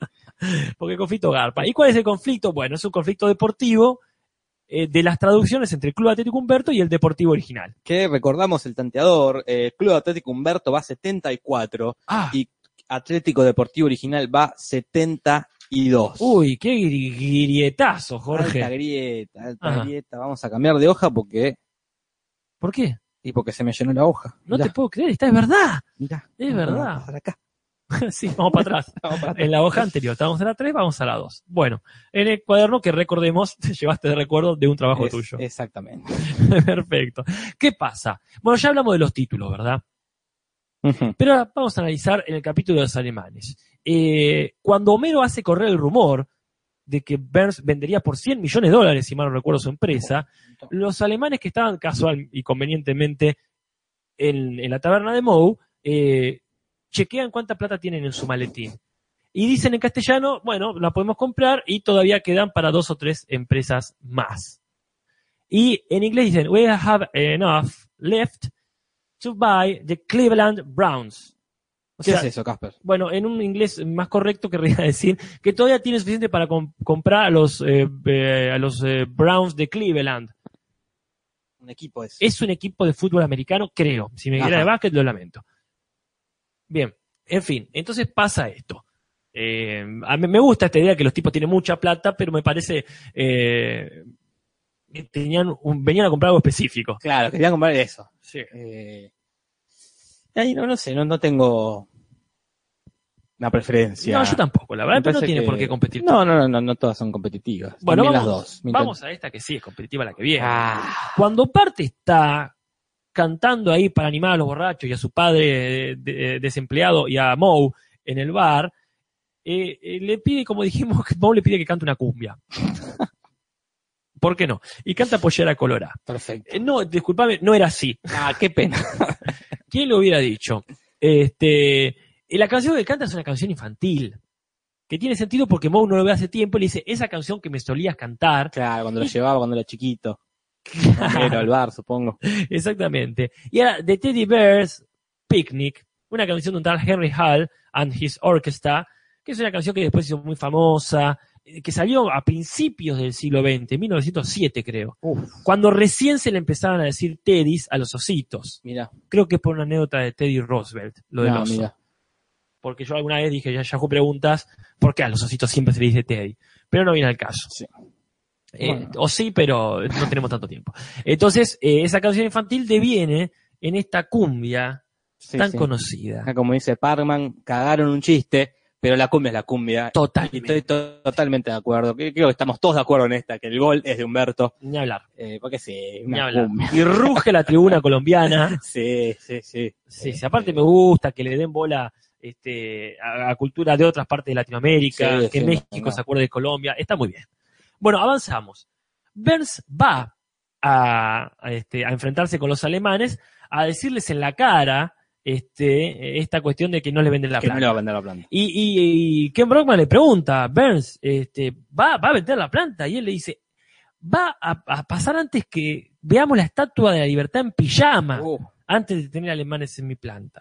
(laughs) Porque el conflicto garpa. ¿Y cuál es el conflicto? Bueno, es un conflicto deportivo eh, de las traducciones entre el Club Atlético Humberto y el Deportivo original. Que recordamos el tanteador, eh, Club Atlético Humberto va 74, Ah, Y- Atlético Deportivo Original va 72. uy, qué gri- grietazo, Alta Jorge. grieta, alta Ajá. grieta. Vamos a cambiar de hoja porque, ¿Por qué? y porque se me llenó la hoja. No Mirá, te puedo creer, está es verdad. mirá. es verdad. acá. (laughs) sí, vamos para atrás. (laughs) Vamos para atrás. En la hoja anterior, estábamos en la 3, vamos a la 2. Bueno, en el cuaderno que recordemos, (laughs) te llevaste de recuerdo de un trabajo Es- tuyo. Exactamente. Perfecto. ¿Qué pasa? Bueno, ya hablamos de los títulos, ¿verdad? Pero ahora vamos a analizar en el capítulo de los alemanes. Eh, cuando Homero hace correr el rumor de que Burns vendería por 100 millones de dólares, si mal no recuerdo su empresa, los alemanes que estaban casual y convenientemente en, en la taberna de Moe, eh, chequean cuánta plata tienen en su maletín. Y dicen en castellano, bueno, la podemos comprar y todavía quedan para dos o tres empresas más. Y en inglés dicen, we have enough left to buy the Cleveland Browns. O ¿Qué sea, es eso, Casper? bueno, en un inglés más correcto querría (laughs) decir que todavía tiene suficiente para com- comprar a los, eh, eh, a los eh, Browns de Cleveland. Un equipo es. Es un equipo de fútbol americano, creo. Si me quiera de básquet, lo lamento. Bien, en fin, entonces pasa esto. Eh, a mí me gusta esta idea que los tipos tienen mucha plata, pero me parece eh, que tenían un- venían a comprar algo específico. Claro, quería comprar eso. Sí. Eh, ahí no, no sé, no, no tengo una preferencia. No, yo tampoco, la verdad, pero no tiene que- por qué competir. No, no, no, no, no todas son competitivas. bueno, También vamos, las dos. Me vamos a esta que sí es competitiva la que viene. Ah, Cuando Parte está cantando ahí para animar a los borrachos y a su padre eh, de- desempleado y a Moe en el bar, eh, eh, le pide, como dijimos, (laughs) que Moe le pide que cante una cumbia. ¿Por qué no? Y canta Pollera Colorá. perfecto. Eh, no, disculpame, no era así. Ah, qué pena. (laughs) ¿Quién lo hubiera dicho? Este, y la canción que canta es una canción infantil. Que tiene sentido porque Moe no lo ve hace tiempo y le dice, esa canción que me solías cantar. Claro, cuando lo llevaba, cuando era chiquito. Pero al bar, supongo. (laughs) Exactamente. Y era The Teddy Bears Picnic, una canción de un tal Henry Hall and His Orchestra, que es una canción que después hizo muy famosa, eh, que salió a principios del siglo XX, 1907 creo, Uf, cuando recién se le empezaban a decir Teddys a los ositos. mira. Creo que es por una anécdota de Teddy Roosevelt, lo del No, oso. mira. Porque yo alguna vez dije, ya Yahoo preguntas, ¿por qué a los ositos siempre se le dice Teddy? Pero no viene al caso. Sí. Eh. O sí, pero no tenemos tanto tiempo. Entonces, eh, esa canción infantil deviene en esta cumbia Sí, tan sí. conocida. Acá, Como dice Parkman, cagaron un chiste, pero la cumbia es la cumbia. Y Totalmente. estoy to- totalmente de acuerdo. Creo que estamos todos de acuerdo en esta, que el gol es de Humberto. Ni hablar. Eh, porque sí, Ni hablar. cumbia. Y ruge la tribuna colombiana. (laughs) Sí, sí, sí. Sí, sí, aparte me gusta que le den bola este, a, a cultura de otras partes de Latinoamérica, Sí, que sí, México no. se acuerde de Colombia. Está muy bien. Bueno, avanzamos. Burns va a, a, este, a enfrentarse con los alemanes, a decirles en la cara este, esta cuestión de que no le venden la que no planta. le va a vender la planta. Y, y, y Ken Brockman le pregunta, Burns, este, ¿va, ¿va a vender la planta? Y él le dice, va a, a pasar antes que veamos la estatua de la libertad en pijama, Uh, antes de tener alemanes en mi planta.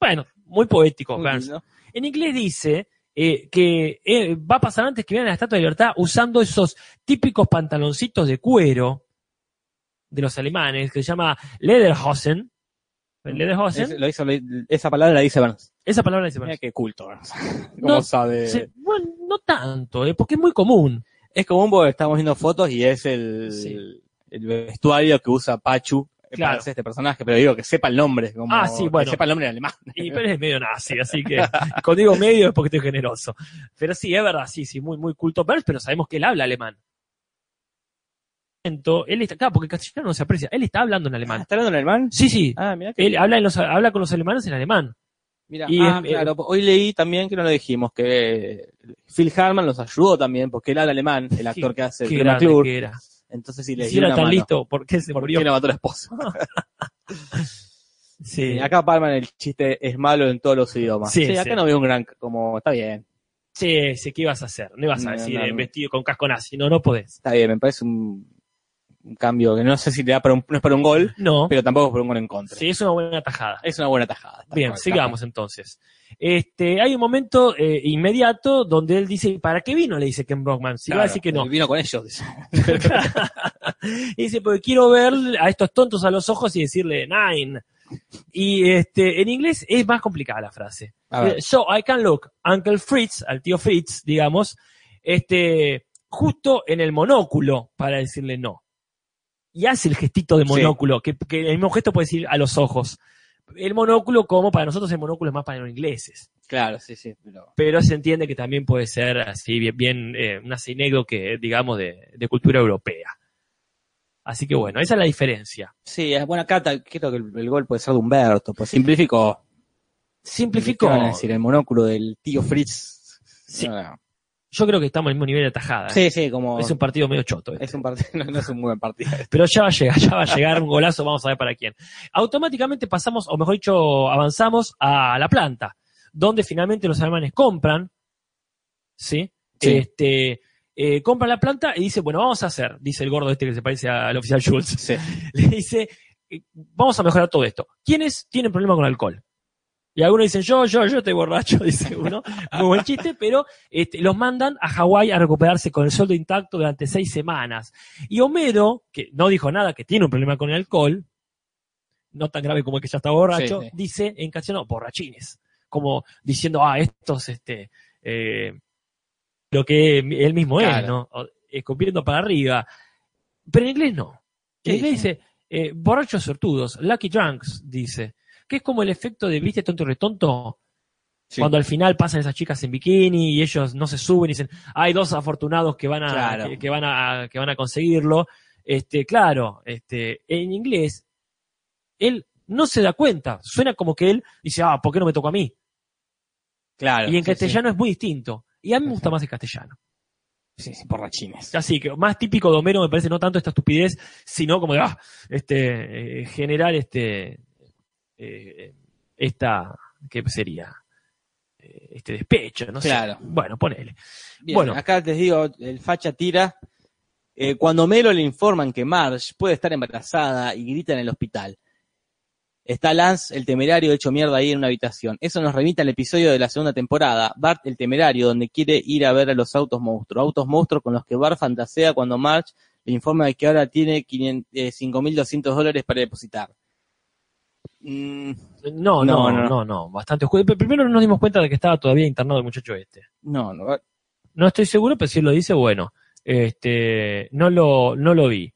Bueno, muy poético, Burns. En inglés dice eh, que eh, va a pasar antes que vean la estatua de libertad usando esos típicos pantaloncitos de cuero de los alemanes que se llama Lederhosen. Lederhosen, Es- lo hizo- lo- esa palabra la dice Burns. esa palabra dice Mira Burns. qué culto. Burns. (laughs) No, ¿Cómo sabe? Se- bueno, no tanto, eh, porque es muy común. Es común porque estamos viendo fotos y es el, Sí. el vestuario que usa Pachu Claro. para este personaje, pero digo que sepa el nombre. Como Ah, sí, bueno. Que sepa el nombre en alemán. Y, pero es medio nazi, así que (laughs) cuando digo medio es porque estoy generoso. Pero sí, es verdad, sí, sí, muy, muy culto Burns, pero sabemos que él habla alemán. Él está acá, porque el castellano no se aprecia. Él está hablando en Ah, alemán. ¿Está hablando en alemán? Sí, sí. Ah, mira que Él habla, en los, habla con los alemanes en alemán. Mira, ah, es- claro, hoy leí también que no lo dijimos, que Phil Harman los ayudó también, porque él habla alemán, el actor que hace el que era. Entonces sí le Si dio era una tan mano. listo, ¿por qué se ¿Por murió? qué no mató la esposa? (laughs) Sí. Y acá Palman el chiste es malo en todos los idiomas. Sí, Sí, acá no veo un gran, como, está bien, Sí, sí, ¿qué ibas a hacer? No ibas a No, decir no, eh, no. vestido con casco nazi, no, no podés. está bien, me parece un, un cambio que no sé si le da para un, no es para un gol, No, pero tampoco es para un gol en contra. sí, es una buena tajada. Es una buena tajada. Bien, sigamos entonces. Este, hay un momento eh, inmediato donde él dice, ¿para qué vino? Le dice Ken Brockman. Si va a Claro, decir que no. Vino con ellos. dice. y (laughs) dice, porque quiero ver a estos tontos a los ojos y decirle nine. Y este, en inglés es más complicada la frase. Eh, So I can look Uncle Fritz, al tío Fritz, digamos, este, justo en el monóculo para decirle no. Y hace el gestito de Sí. monóculo, que, que el mismo gesto puede decir a los ojos. El monóculo, como para nosotros el monóculo es más para los ingleses. Claro, sí, sí. Pero... Pero se entiende que también puede ser así, bien, bien eh, un asinegdo que, digamos, de, de cultura europea. Así que bueno, esa es la diferencia. Sí, es buena carta. Creo que el, el gol puede ser de Humberto. Pues simplificó. Simplificó. ¿Qué van a decir? El monóculo del tío Fritz. Sí. No, no. Yo creo que estamos al mismo nivel de tajada. ¿eh? Sí, sí, como. Es un partido medio choto. este. es un partido, (laughs) no, no es un buen partido. Pero ya va a llegar, ya va a llegar un golazo, vamos a ver para quién. Automáticamente pasamos, o mejor dicho, avanzamos a la planta, donde finalmente los alemanes compran, ¿sí? Sí. Este, eh, compran la planta y dice, bueno, vamos a hacer, dice el gordo este que se parece al oficial Schultz, Sí. (laughs) le dice, eh, vamos a mejorar todo esto. ¿Quiénes tienen problema con alcohol? Y algunos dicen, yo, yo, yo estoy borracho, (laughs) dice uno. Muy buen chiste, pero este, los mandan a Hawái a recuperarse con el sueldo intacto durante seis semanas. Y Homero, que no dijo nada, que tiene un problema con el alcohol, no tan grave como el que ya está borracho, Sí, sí. dice en castellano, borrachines. Como diciendo, ah, estos, este, eh, lo que él mismo es. ¿no? Escupiendo para arriba. Pero en inglés no. En inglés dice, eh, borrachos sortudos, lucky drunks, dice. Que es como el efecto de, ¿viste tonto y retonto? Sí. Cuando al final pasan esas chicas en bikini y ellos no se suben y dicen, hay dos afortunados que van a, Claro. que, que van a, que van a conseguirlo. Este, claro, este, en inglés, él no se da cuenta. Suena como que él dice, ah, ¿por qué no me tocó a mí? Claro. Y en sí, castellano es muy distinto. Y a mí me gusta más el castellano. Sí, sí, sí, borrachines. Así que más típico de Homero me parece no tanto esta estupidez, sino como de, ah, este, eh, generar este, eh, esta, ¿qué sería? Eh, Este despecho, no Claro. sé. Bueno, ponele. Bien, Bueno. acá les digo, el facha tira. eh, cuando Melo le informan que Marge puede estar embarazada y grita en el hospital. Está Lance, el temerario, hecho mierda ahí en una habitación. Eso nos remite al episodio de la segunda temporada, Bart el temerario, donde quiere ir a ver a los autos monstruos. Autos monstruos con los que Bart fantasea cuando Marge le informa de que ahora tiene 500, eh, 5.200 dólares para depositar. Mm, No, no, No, no, no. no, bastante oscuro. Pero Primero nos dimos cuenta de que estaba todavía internado el muchacho este. no, no. No estoy seguro, pero si él lo dice, bueno, este, no lo, no lo vi.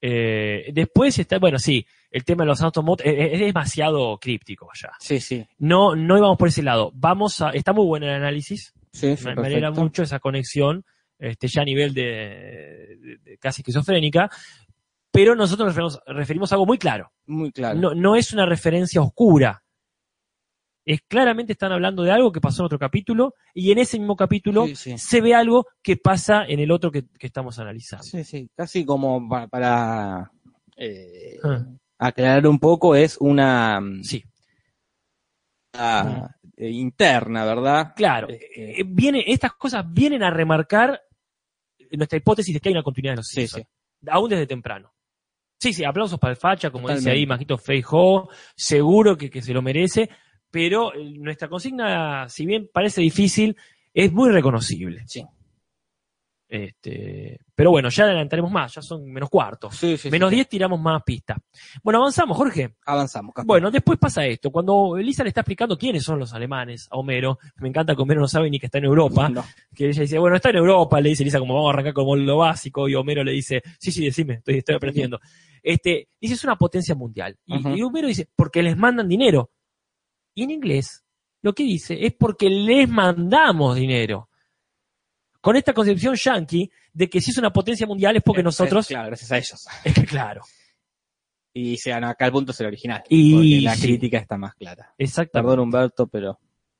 Eh, después está, bueno, sí, el tema de los mot- eh, es, demasiado críptico ya. Sí, sí. No, no íbamos por ese lado. Vamos a, está muy bueno el análisis. Sí, sí, me, alegra mucho esa conexión, este, ya a nivel de, de- de casi esquizofrénica. Pero nosotros nos referimos, referimos a algo muy claro. Muy claro. No, no es una referencia oscura. Es claramente están hablando de algo que pasó en otro capítulo y en ese mismo capítulo Sí, sí. se ve algo que pasa en el otro que, que estamos analizando. Sí, sí, casi como para, para, eh, Ah. aclarar un poco, es una, mm, Sí, ah, eh, interna, ¿verdad? claro. Eh, viene, estas cosas vienen a remarcar nuestra hipótesis de que hay una continuidad de los sí. Aún desde temprano. Sí, sí, aplausos para el facha, como dice ahí Majito Feijóo, seguro que, que se lo merece, pero eh, nuestra consigna, si bien parece difícil, es muy reconocible. Sí. Este, pero bueno, ya adelantaremos más, ya son menos cuartos. Sí, sí, menos sí. 10 tiramos más pista. Bueno, avanzamos, Jorge. Avanzamos. Casper. Bueno, después pasa esto. Cuando Elisa le está explicando quiénes son los alemanes a Homero, me encanta que Homero no sabe ni que está en Europa, No. que ella dice, bueno, está en Europa, le dice Elisa, como vamos a arrancar como lo básico, y Homero le dice, sí, sí, decime, estoy, estoy aprendiendo. Este, dice, es una potencia mundial. Y, y Homero dice, porque les mandan dinero. Y en inglés, lo que dice es porque les mandamos dinero. Con esta concepción yankee de que si es una potencia mundial es porque Eh, nosotros, Claro, gracias a ellos. (laughs) es que claro, Y se ganó acá el punto es el original. Y porque la sí. crítica está más clara. exactamente. Perdón, Humberto, pero.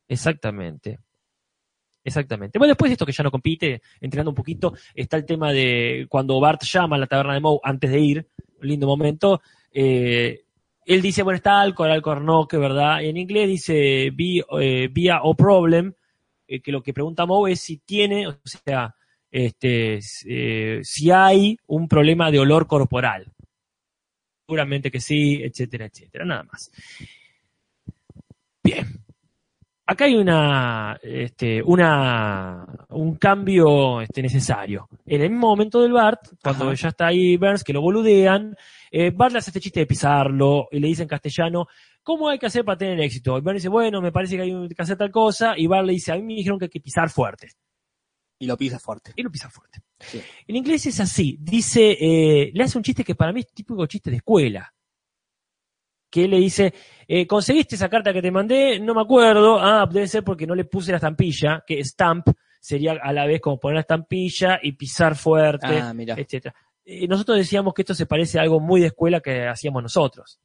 Exactamente. Exactamente. Bueno, después de esto que ya no compite, entrenando un poquito, está el tema de cuando Bart llama a la taberna de Moe antes de ir, un lindo momento. eh, él dice, bueno, está alcohol, alcohol no, que verdad. Y en inglés dice be, eh, via o problem, que lo que pregunta Moe es si tiene, o sea, este, eh, si hay un problema de olor corporal. Seguramente que sí, etcétera, etcétera, nada más. Bien. Acá hay una, este, una, un cambio este, necesario. En el mismo momento del Bart, cuando Ajá. ya está ahí Burns, que lo boludean, eh, Bart le hace este chiste de pisarlo y le dice en castellano, ¿cómo hay que hacer para tener éxito? Y Burns dice, bueno, me parece que hay que hacer tal cosa, y Bart le dice, a mí me dijeron que hay que pisar fuerte. Y lo pisa fuerte. Y lo pisa fuerte. Sí. En inglés es así. Dice, eh, le hace un chiste que para mí es típico chiste de escuela. Que él le dice, eh, ¿conseguiste esa carta que te mandé? No me acuerdo. Ah, debe ser porque no le puse la estampilla, que stamp sería a la vez como poner la estampilla y pisar fuerte, Ah, mira. etcétera. Eh, nosotros decíamos que esto se parece a algo muy de escuela que hacíamos nosotros.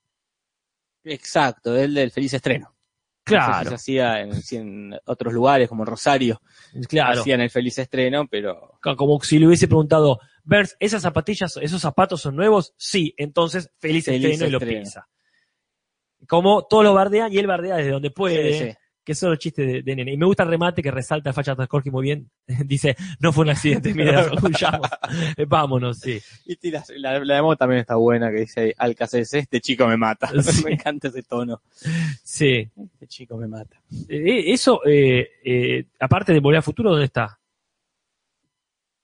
Exacto, el del feliz estreno. No sé si Claro, se hacía en, otros lugares, como en Rosario, claro. hacían el feliz estreno, pero Co- Como si le hubiese preguntado, Bert, ¿esas zapatillas, esos zapatos son nuevos? Sí, entonces feliz, Feliz estreno y lo estreno. pisa. Como todos lo bardean y él bardea desde donde puede, Sí, sí. Que son los chistes de, de nene. Y me gusta el remate que resalta Facha Taskorski muy bien. (laughs) Dice, no fue un accidente, mira, (laughs) (laughs) huyamos. Eh, Vámonos, sí. Y la, la, la demo también está buena, que dice, al que haces este chico me mata. Sí. me encanta ese tono. Sí. Este chico me mata. Eh, eso, eh, eh, aparte de Volver Futuro, ¿dónde está?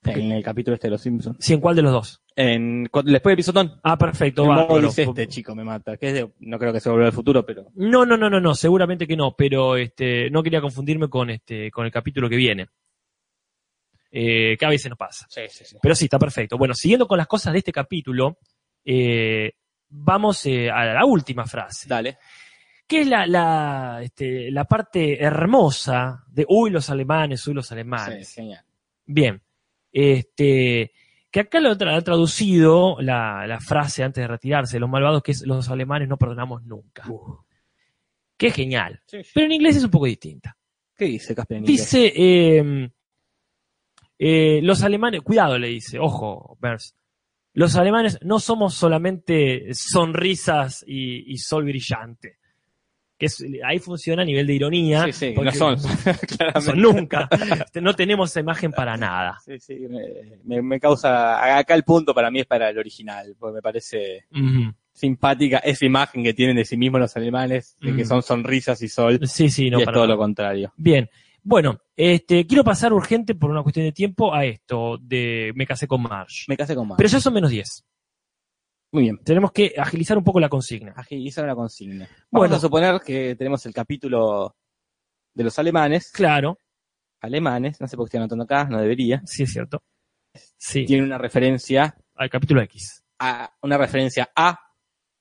En el capítulo este de Los Simpsons. Sí, ¿en cuál de los dos? En, después de Pisotón, Ah, perfecto. bárbaro. dice, este chico me mata. Que es de- no creo que se volvió al futuro, pero No, no, no, no, no, seguramente que no, pero este, no quería confundirme con este, con el capítulo que viene. Eh, que a veces no pasa. sí, sí, sí. Pero sí, está perfecto. Bueno, siguiendo con las cosas de este capítulo, eh, vamos eh, a la última frase, Dale. que es la, la, este, la parte hermosa de uy los alemanes, uy los alemanes. Sí, genial. Bien, este, que acá lo tra- ha traducido la, la frase antes de retirarse, los malvados, que es los alemanes no perdonamos nunca. Que es genial. Pero en inglés es un poco distinta. ¿Qué dice Casper en inglés? Dice, eh, eh, los alemanes, cuidado le dice, ojo, Bers, los alemanes no somos solamente sonrisas y, y sol brillante. Que es- ahí funciona a nivel de ironía. Sí, sí, no son. (laughs) no (laughs) son nunca. No tenemos esa imagen para nada. Sí, sí, me, causa. Acá el punto para mí es para el original, porque me parece simpática esa imagen que tienen de sí mismos los alemanes, de que son sonrisas y sol, Sí, sí, no y es para todo nada. lo contrario. Bien. Bueno, este, quiero pasar urgente por una cuestión de tiempo a esto de me casé con Marsh. Me casé con más. Pero ya son menos 10. Muy bien. Tenemos que agilizar un poco la consigna. Agilizar la consigna. Vamos Bueno. a suponer que tenemos el capítulo de los alemanes. Claro, Alemanes, no sé por qué estoy anotando acá, no debería. sí es cierto. Sí, Tiene una referencia al capítulo X. a una referencia A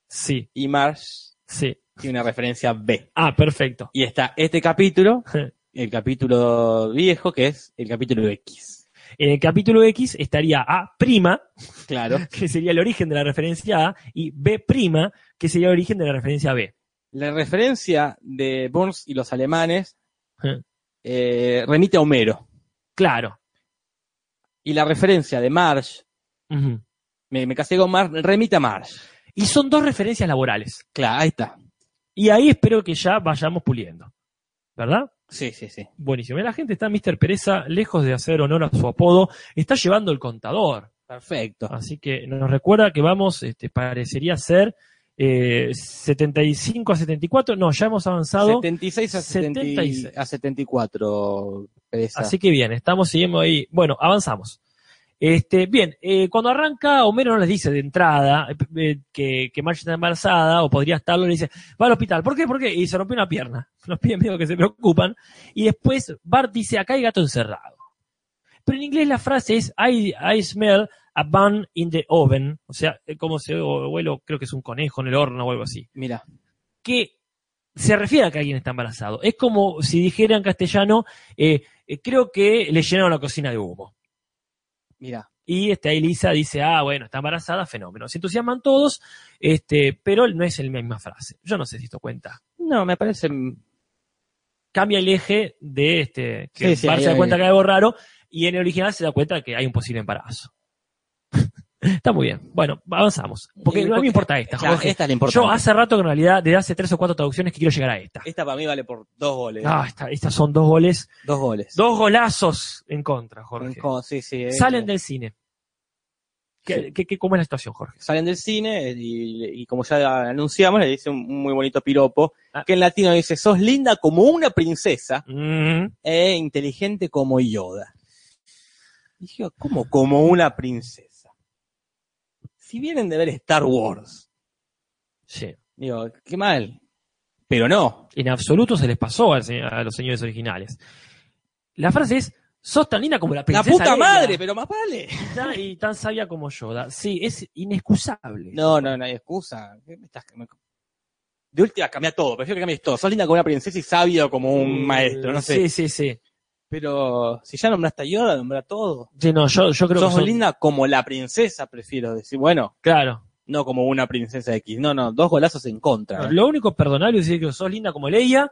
Sí, y Marsh sí. tiene una referencia B. Ah, perfecto. Y está este capítulo, (laughs) el capítulo viejo, que es el capítulo X. En el capítulo X estaría A', Claro. (laughs) que sería el origen de la referencia A, y B', que sería el origen de la referencia B. La referencia de Burns y los alemanes Eh. eh, remite a Homero. Claro. Y la referencia de Marsh, me, me casé con Marsh, remite a Marsh. Y son dos referencias laborales. Claro, ahí está. Y ahí espero que ya vayamos puliendo. ¿Verdad? Sí, sí, sí. Buenísimo. La gente está, Mr. Pereza, lejos de hacer honor a su apodo, está llevando el contador. Perfecto. Así que nos recuerda que vamos, este, parecería ser eh, 75 a 74. No, ya hemos avanzado. 76 a, 70 y- 76. a 74, Pereza. Así que bien, estamos, seguimos ahí. Bueno, avanzamos. Este, bien, eh, cuando arranca, Homero no les dice de entrada eh, eh, que, que Marge está embarazada, o podría estarlo, le dice, va al hospital. ¿Por qué? ¿Por qué? Y se rompió una pierna. (laughs) Los piden medio que se preocupan. Y después Bart dice, acá hay gato encerrado. Pero en inglés la frase es, I, I smell a bun in the oven. O sea, como se vuelo, creo que es un conejo en el horno o algo así. Mira, Que se refiere a que alguien está embarazado. Es como si dijera en castellano, eh, creo que le llenaron la cocina de humo. Mira. Y este, ahí Lisa dice, ah, bueno, está embarazada, fenómeno. Se entusiasman todos, este, pero no es la misma frase. Yo no sé si esto cuenta. No, me parece. Cambia el eje de este, que Sí, sí, Bart ahí- se da ahí- cuenta que hay algo raro, y en el original se da cuenta que hay un posible embarazo. Está muy bien. Bueno, avanzamos. Porque no me porque- importa esta, Claro, Jorge. esta es la importante. Yo hace rato que en realidad, desde hace tres o cuatro traducciones que quiero llegar a esta. Esta para mí vale por dos goles. Ah, esta- estas son dos goles, Dos goles. dos golazos en contra, Jorge. Como- sí, sí, eh, Salen del cine. ¿Qué, Sí. qué- qué- cómo es la situación, Jorge? salen del cine y, y como ya anunciamos, le dice un, muy bonito piropo, Ah. que en latino dice, sos linda como una princesa Mm, e inteligente como Yoda. Y dije, ¿cómo como una princesa? Si vienen de ver Star Wars, sí. digo, qué mal. Pero no. En absoluto se les pasó a los señores originales. La frase es, sos tan linda como la La princesa puta Leia, madre, pero más vale. y tan- y tan sabia como Yoda. Sí, es inexcusable. No, no, no hay excusa. ¿Qué me estás- me- De última cambia todo, prefiero que cambies todo. Sos linda como una princesa y sabio como un maestro, no sé. Sí, sí, sí. Pero si ya nombraste a Yoda, nombra todo. Sí, no, yo, yo creo Sos que son- linda como la princesa, prefiero decir. Bueno, Claro. no como una princesa X. No, no, dos golazos en contra. No, ¿eh? lo único perdonable es decir que sos linda como Leia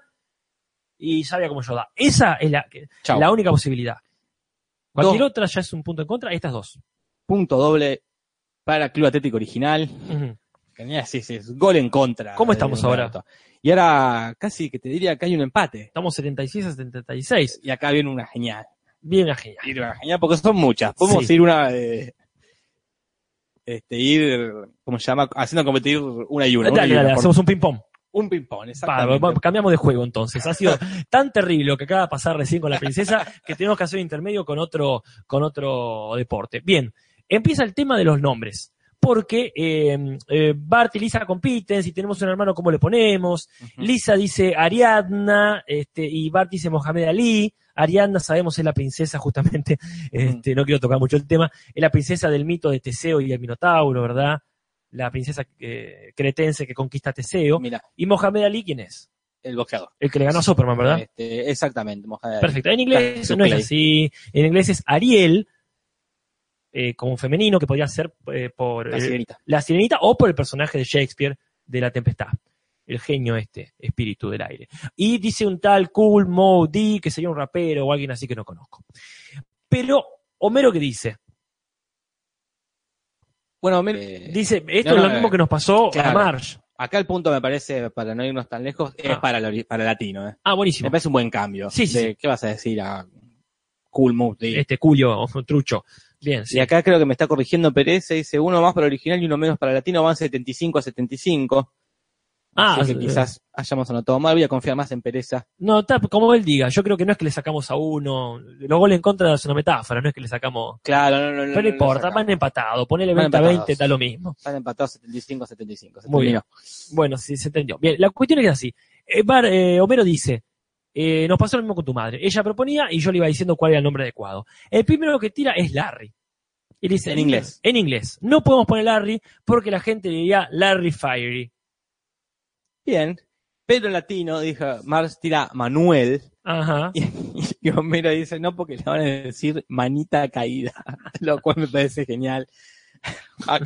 y sabia como Yoda. Esa es la, Chau. la única posibilidad. Cualquier Dos. otra ya es un punto en contra, estas dos. Punto doble para Club Atlético Original. Ujú. Genial, sí, sí, es gol en contra. ¿Cómo estamos Humberto. Y ahora casi que te diría que hay un empate. Estamos 76 a 76. Y acá viene una genial. Bien genial. Ir una genial porque son muchas. Podemos Sí. ir una de. Este, ir, ¿cómo se llama? Haciendo competir una y una. una Dale, y una, dale, por- hacemos un ping-pong. Un ping-pong, exactamente. va- cambiamos de juego entonces. Ha sido (laughs) tan terrible lo que acaba de pasar recién con la princesa que tenemos que hacer un intermedio con otro, con otro deporte. Bien, empieza el tema de los nombres. Porque eh, eh, Bart y Lisa compiten, si tenemos un hermano, ¿cómo le ponemos? Lisa dice Ariadna, este, y Bart dice Mohamed Ali. Ariadna, sabemos, es la princesa, justamente, (laughs) este, no quiero tocar mucho el tema, es la princesa del mito de Teseo y el Minotauro, ¿verdad? La princesa eh, cretense que conquista a Teseo. Mira, ¿Y Mohamed Ali quién es? el boxeador. El que le ganó a Superman, ¿verdad? Este, exactamente, Mohamed Ali. Perfecto. En inglés no es así. En inglés es Ariel, eh, como femenino, que podría ser eh, por La eh, sirenita. la sirenita o por el personaje de Shakespeare de La Tempestad. El genio este, espíritu del aire. Y dice un tal Cool Mo D, que sería un rapero o alguien así que no conozco. Pero, Homero, ¿qué dice? Bueno, mire, Dice, esto no, es lo no, mismo eh, que nos pasó a claro. Marge. acá el punto me parece, para no irnos tan lejos, es Ah. para, el para el latino. ¿eh? Ah, Me buenísimo. parece un buen cambio. Sí, sí, de- sí. ¿Qué vas a decir a Cool Mood? Este Julio, trucho. Bien, sí. Y acá creo que me está corrigiendo Pérez, dice uno más para el original y uno menos para el latino, van 75 a 75. Ah, Así que eh, quizás hayamos anotado mal, voy a confiar más en Pereza. No, ta- como él diga, yo creo que no es que le sacamos a uno. Los goles en contra es una metáfora, no es que le sacamos. Claro, no, no, no. Pero no importa, van empatados. Ponele Van 20 a empatados. 20, da lo mismo. Están empatados 75 a 75. se Muy bien. Bueno, sí, se entendió. Bien, la cuestión es así. Eh, Bar- eh, Homero dice, eh, nos pasó lo mismo con tu madre. Ella proponía y yo le iba diciendo cuál era el nombre adecuado. El primero que tira es Larry. Y dice, En inglés. En inglés. No podemos poner Larry porque la gente diría Larry Fiery. Bien. Pero en latino, dijo, Mars tira Manuel. Ajá. (laughs) Y, y Homero dice, no, porque le van a decir manita caída. (laughs) Lo cual me parece genial. (laughs)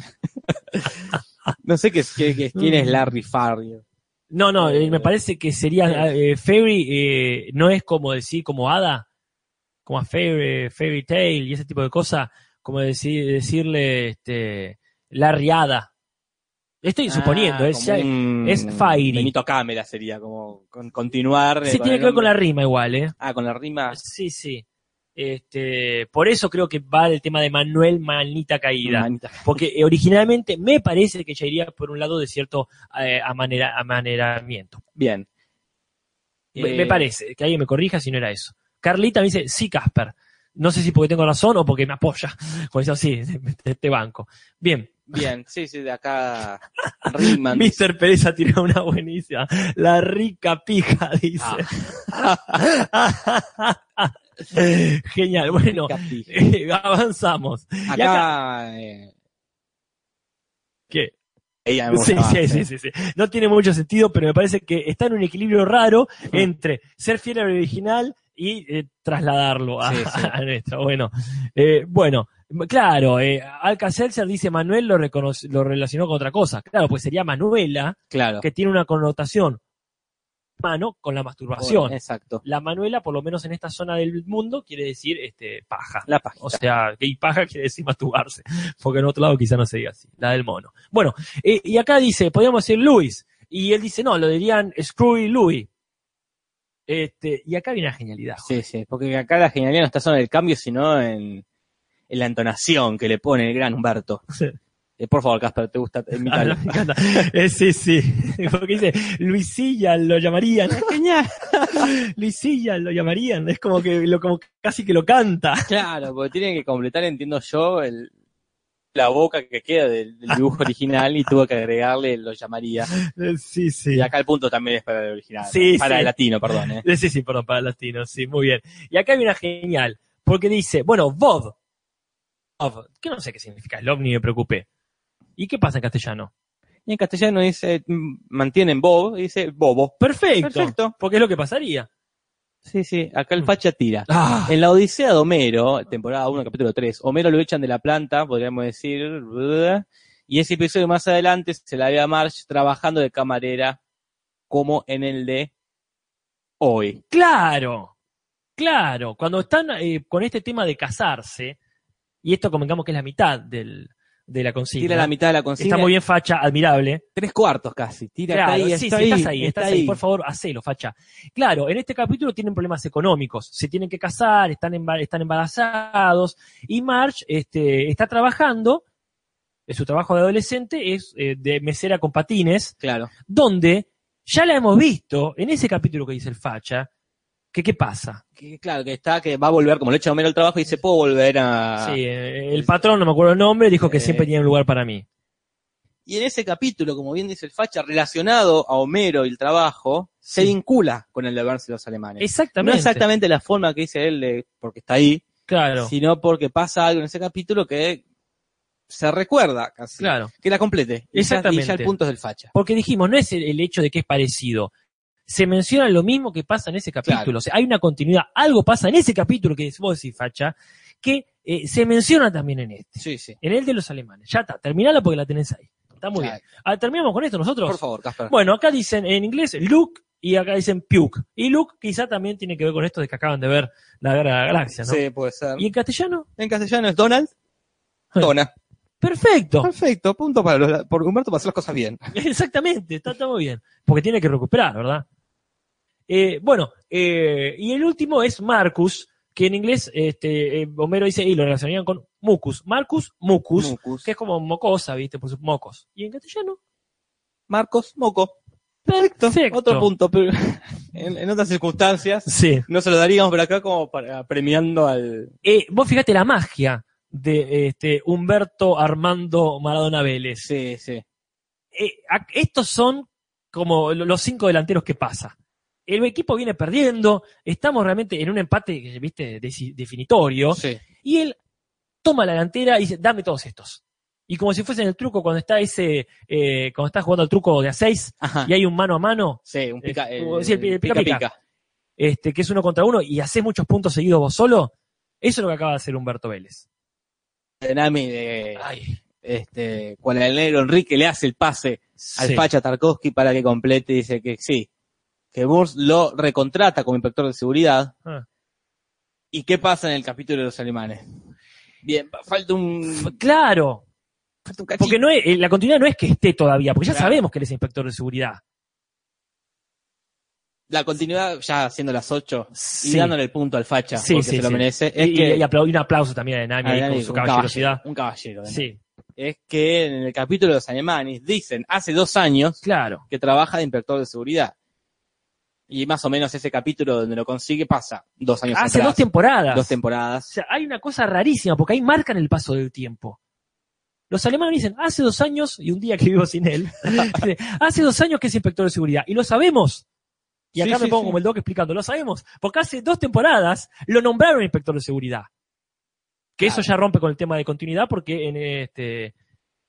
no sé qué, es- qué- qué- quién es Larry Fario. No, no, eh, me parece que sería eh, Fairy, eh, no es como decir como hada, como a fairy, fairy tale y ese tipo de cosas, como decir, decirle este, Larry Hada. Estoy suponiendo, Ah, es, como ya- un es Fairy. Benito Cámara sería, como con- continuar. eh, sí tiene que ver con la rima igual, ¿eh? Ah, con la rima. Sí, sí. Este, por eso creo que va el tema de Manuel Manita Caída. Manita. Porque eh, originalmente me parece que ya iría por un lado de cierto eh, amanera- amaneramiento. Bien. Me, Eh, me parece, que alguien me corrija si no era eso. Carlita me dice, sí, Casper. No sé si porque tengo razón o porque me apoya. (laughs) Con eso sí, te, te banco. Bien, Bien, sí, sí, de acá. Mr. Pérez ha tirado una buenísima. La rica pija, dice. (laughs) (laughs) Genial, bueno, eh, avanzamos. Acá- Acá. eh, ¿Qué? ella me Sí, sí, sí, sí, sí. No tiene mucho sentido, pero me parece que está en un equilibrio raro entre ser fiel al original y eh, trasladarlo a, Sí, sí. (laughs) a nuestro. Bueno, eh, bueno, claro, eh, Alka-Seltzer dice Manuel lo, reconoce- lo relacionó con otra cosa. Claro, pues sería Manuela, Claro. que tiene una connotación mano con la masturbación. Exacto. La Manuela, por lo menos en esta zona del mundo, quiere decir este paja. La página. O sea, que y paja (laughs) quiere decir masturbarse, porque en otro lado quizá no se diga así, la del mono. Bueno, eh, y acá dice, podríamos decir Luis, y él dice, no, lo dirían Screwy Louis. Este, y acá viene la genialidad. Sí, sí, porque acá la genialidad no está solo en el cambio, sino en, en la entonación que le pone el gran Humberto. (laughs) Eh, por favor, Casper, ¿te gusta (laughs) Ah, imitarlo? me encanta. Eh, sí, sí. (laughs) Porque dice, Luisilla lo llamarían. Genial. (laughs) Luisilla lo llamarían. Es como que lo, como casi que lo canta. Claro, porque tiene que completar, entiendo yo, el, la boca que queda del, del dibujo original y tuvo que agregarle, lo llamaría. Eh, Sí, sí. Y acá el punto también es para el original. Sí, ¿no? para sí. el latino, perdón. Sí, sí, perdón, para latinos, sí, muy bien. Y acá viene una genial, porque dice, bueno, Bob, Bob, que no sé qué significa Love, ni me preocupé. ¿Y qué pasa en castellano? Y en castellano dice, mantienen Bob, y dice Bobo. Perfecto, Perfecto. porque es lo que pasaría. Sí, sí, acá el Mm. facha tira. Ah, En la Odisea de Homero, temporada 1, capítulo 3, Homero lo echan de la planta, podríamos decir, y ese episodio más adelante se la ve a Marge trabajando de camarera, como en el de hoy. claro, claro, cuando están eh, con este tema de casarse, y esto convengamos que es la mitad del, de la consigna, Tira la mitad de la consigna. está muy bien facha, admirable, Tres cuartos casi. Tira Claro, está ahí, sí, está sí, ahí, estás ahí, está estás ahí. ahí. por favor, hacelo, facha. Claro, en este capítulo tienen problemas económicos, se tienen que casar, están, están embarazados, y Marge este, está trabajando, eh, su trabajo de adolescente es eh, de mesera con patines, Claro. donde ya la hemos visto en ese capítulo que dice el facha, que qué pasa. Que, claro, que está, que va a volver, como le echa Homero al trabajo, y dice, puedo volver a... Sí, el patrón, no me acuerdo el nombre, dijo que Eh, siempre tenía un lugar para mí. Y en ese capítulo, como bien dice el facha, relacionado a Homero y el trabajo, se vincula con el deberse de los alemanes. Exactamente. No exactamente la forma que dice él, de- porque está ahí, Claro, sino porque pasa algo en ese capítulo que se recuerda casi. claro. Que la complete. Ya- Y ya, Exactamente. el punto es del facha. Porque dijimos, no es el, el hecho de que es parecido. Se menciona lo mismo que pasa en ese capítulo. Claro. O sea, hay una continuidad. Algo pasa en ese capítulo que vos decís, Facha, que eh, se menciona también en este. Sí, sí. En el de los alemanes. Ya está, terminala porque la tenés ahí. Está muy Claro. bien. Ah, terminamos con esto nosotros. Por favor, Casper. Bueno, acá dicen en inglés Luke y acá dicen Puke. Y Luke quizá también tiene que ver con esto de que acaban de ver la guerra de la galaxia, ¿no? Sí, puede ser. ¿Y en castellano? En castellano es Donald. Dona. Perfecto. Perfecto, punto para los, por Humberto para hacer las cosas bien. (laughs) Exactamente, está todo bien. Porque tiene que recuperar, ¿verdad? Eh, bueno, eh, y el último es Marcus, que en inglés este, eh, Homero dice, y lo relacionarían con Mucus. Marcus, Mucus, Mucus. que es como mocosa, ¿viste? Por sus mocos. Y en castellano, Marcos Moco. perfecto. Otro punto, pero (laughs) en, en otras circunstancias Sí. no se lo daríamos por acá como para premiando al. Eh, vos fíjate la magia de este, Humberto Armando Maradona Vélez. Sí, sí. Eh, a- estos son como lo- los cinco delanteros que pasa. El equipo viene perdiendo, estamos realmente en un empate, viste, definitorio, Sí. y él toma la delantera y dice, dame todos estos. Y como si fuese en el truco, cuando está ese, eh, cuando está jugando al truco de a seis Ajá. y hay un mano a mano, Sí, un pica. Eh, el- sí, el pi- el pica, pica, pica. este, que es uno contra uno, y haces muchos puntos seguidos vos solo, eso es lo que acaba de hacer Humberto Vélez. De Nami de Ay, este, cuando el negro Enrique le hace el pase al sí. facha Tarkovsky para que complete, dice que sí, que Burns lo recontrata como inspector de seguridad. Ah. ¿Y qué pasa en el capítulo de los alemanes? Bien, falta un... Claro, falta un. Porque no es, eh, la continuidad no es que esté todavía, porque ya Claro. sabemos que él es inspector de seguridad. La continuidad, ya siendo las 8 y Sí. dándole el punto al facha, Sí, porque sí, se lo merece, es y, que y y un aplauso también a Nami con un su caballero, caballerosidad. Un caballero. ¿no? Sí, Es que en el capítulo de los alemanes dicen hace dos años claro. que trabaja de inspector de seguridad. Y más o menos ese capítulo donde lo consigue pasa dos años Hace atrás. dos temporadas. Dos O temporadas. sea, hay una cosa rarísima, porque ahí marcan el paso del tiempo. Los alemanes dicen, hace dos años, y un día que vivo sin él, (laughs) hace dos años que es inspector de seguridad, y lo sabemos. Y acá Sí, me sí, pongo sí. como el doc explicando, lo sabemos, porque hace dos temporadas lo nombraron inspector de seguridad. Que eso ya rompe con el tema de continuidad, porque en este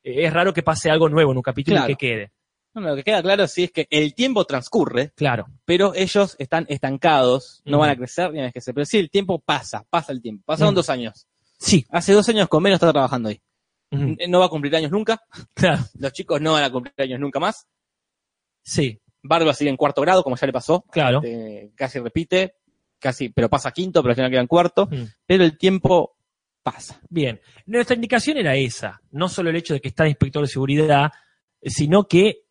es raro que pase algo nuevo en un capítulo Claro. y que quede. Lo que queda claro sí es que el tiempo transcurre, Claro. pero ellos están estancados, no van a crecer ni a crecer. Pero sí, el tiempo pasa, pasa el tiempo. Pasaron Mm. dos años. Sí. Hace dos años con menos está trabajando ahí. No va a cumplir años nunca. (laughs) Claro. Los chicos no van a cumplir años nunca más. Sí, Barba sigue en cuarto grado, como ya le pasó. claro. Eh, casi repite, casi, pero pasa quinto, pero al final queda en cuarto. Pero el tiempo pasa. Bien, nuestra indicación era esa, no solo el hecho de que está inspector de seguridad, sino que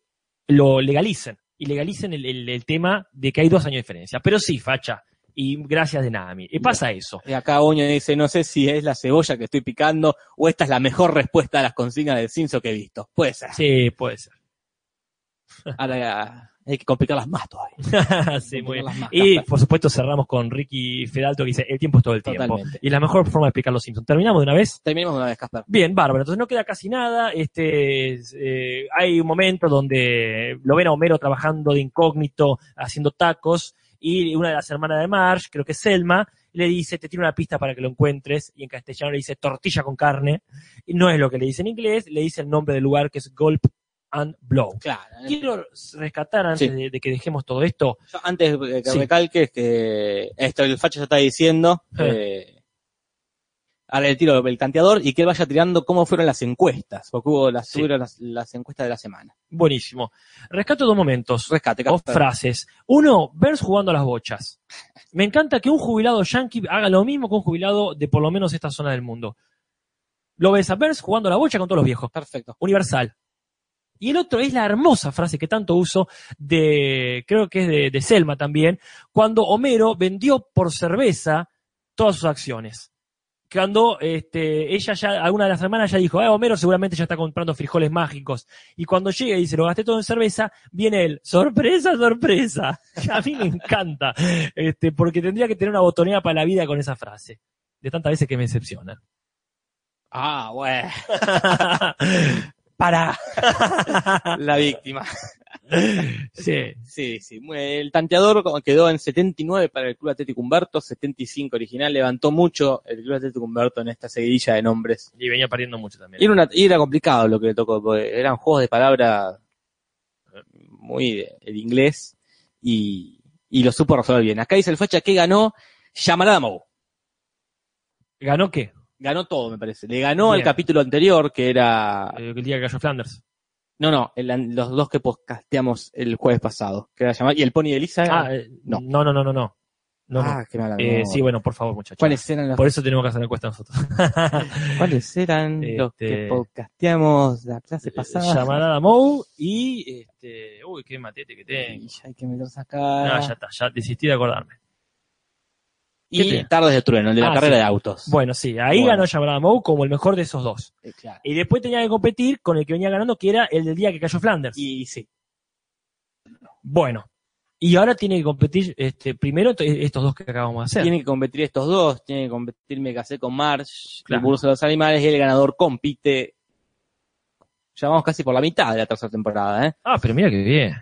lo legalicen y legalicen el, el- el tema de que hay dos años de diferencia. Pero sí, facha, y gracias de Nami. Y pasa eso. Y acá Oño dice, no sé si es la cebolla que estoy picando o esta es la mejor respuesta a las consignas del Cinso que he visto. Puede ser. Sí, puede ser. Ahora hay que complicarlas más todavía. (laughs) sí, muy bien. Más, Y por supuesto cerramos con Ricky Fedalto que dice, el tiempo es todo el tiempo. Y la mejor forma de explicar los Simpsons. ¿Terminamos de una vez? Terminemos de una vez, Casper. Bien, bárbaro. Entonces no queda casi nada. Este, eh, hay un momento donde lo ven a Homero trabajando de incógnito, haciendo tacos, y una de las hermanas de Marge, creo que es Selma, le dice, te tiro una pista para que lo encuentres, y en castellano le dice tortilla con carne, y no es lo que le dice en inglés, le dice el nombre del lugar que es Gulp and Blow. Claro. Quiero rescatar antes Sí. de, de que dejemos todo esto, Yo antes que Sí. recalques que esto el facho ya está diciendo, eh, ahora le tiro el tanteador y que él vaya tirando cómo fueron las encuestas, porque hubo las, Sí. las, las encuestas de la semana. buenísimo. Rescato dos momentos. Rescate, Casper. frases. Uno, Burns jugando a las bochas. Me encanta que un jubilado yankee haga lo mismo que un jubilado de por lo menos esta zona del mundo. Lo ves a Burns jugando a la bocha con todos los viejos. Perfecto. Universal. Y el otro es la hermosa frase que tanto uso de, creo que es de, de Selma también, cuando Homero vendió por cerveza todas sus acciones. Cuando este, ella ya, alguna de las hermanas ya dijo, ah, Homero seguramente ya está comprando frijoles mágicos. Y cuando llega y dice, lo gasté todo en cerveza, viene él, sorpresa, sorpresa. (laughs) A mí me encanta, este, porque tendría que tener una botonera para la vida con esa frase. De tantas veces que me decepciona. Ah, bueno. (laughs) para. (laughs) La víctima. sí. Sí, sí. El tanteador quedó en 79 para el Club Atlético Humberto, 75 original. Levantó mucho el Club Atlético Humberto en esta seguidilla de nombres. Y venía perdiendo mucho también. Y era, una- y era complicado lo que le tocó, porque eran juegos de palabra eh, muy de- el inglés y, y lo supo resolver bien. Acá dice el fecha que ganó Llamarada Mou. ¿Ganó qué? Ganó todo, me parece. Le ganó al Bien. capítulo anterior, que era... Eh, el día que cayó Flanders. No, no, el- los dos que podcasteamos el jueves pasado. Que era llamar, y el Pony de Elisa. Ah, eh, no. no. no, no, no, no. No, no. Ah, qué mala Eh, sí, bueno, por favor, muchachos. ¿Cuáles eran los, Por eso tenemos que hacer la encuesta nosotros. (laughs) ¿cuáles eran los Este- que podcasteamos la clase pasada? Llamarada Mou y este. Uy, qué matete que tengo. Y ya hay que meterse acá. No, ya está, ya desistí de acordarme. ¿Qué y Tardes de Trueno, el de la Ah, carrera sí. de autos. Bueno, sí, ahí Bueno. ganó Llamarada Mou como el mejor de esos dos. Eh, claro. Y después tenía que competir con el que venía ganando, que era el del día que cayó Flanders. Y sí, Bueno. Y ahora tiene que competir este, primero estos dos que acabamos de hacer. tienen que competir estos dos, tienen que competir Me casé con Marsh, Claro. el burso de los animales, y el ganador compite. Ya vamos casi por la mitad de la tercera temporada, ¿eh? Ah, pero mira qué bien.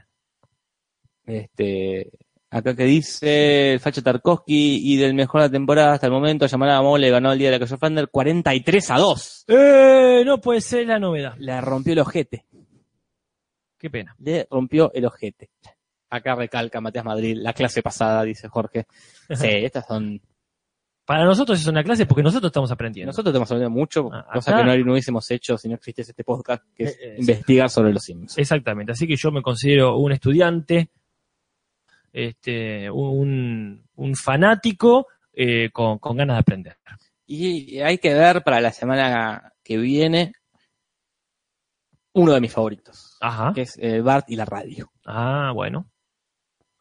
Este, acá que dice el Facho Tarkovsky y del mejor de la temporada hasta el momento, Yamanada Mole ganó el día de la Cayo Flander 43 a 2. ¡Eh! No puede ser la novedad. Le rompió el ojete. Qué pena. Le rompió el ojete. Acá recalca Matías Madrid, la clase pasada, dice Jorge. Sí, estas son. Para nosotros es una clase porque nosotros estamos aprendiendo. Nosotros tenemos aprendido mucho, Ah, cosa acá- que no, no hubiésemos hecho si no existiese este podcast, que es Eh, eh, investigar sobre los Sims. Exactamente. Así que yo me considero un estudiante, este, un, un fanático eh, con, con ganas de aprender. Y hay que ver para la semana que viene uno de mis favoritos, Ajá. que es eh, Bart y la radio. Ah, bueno.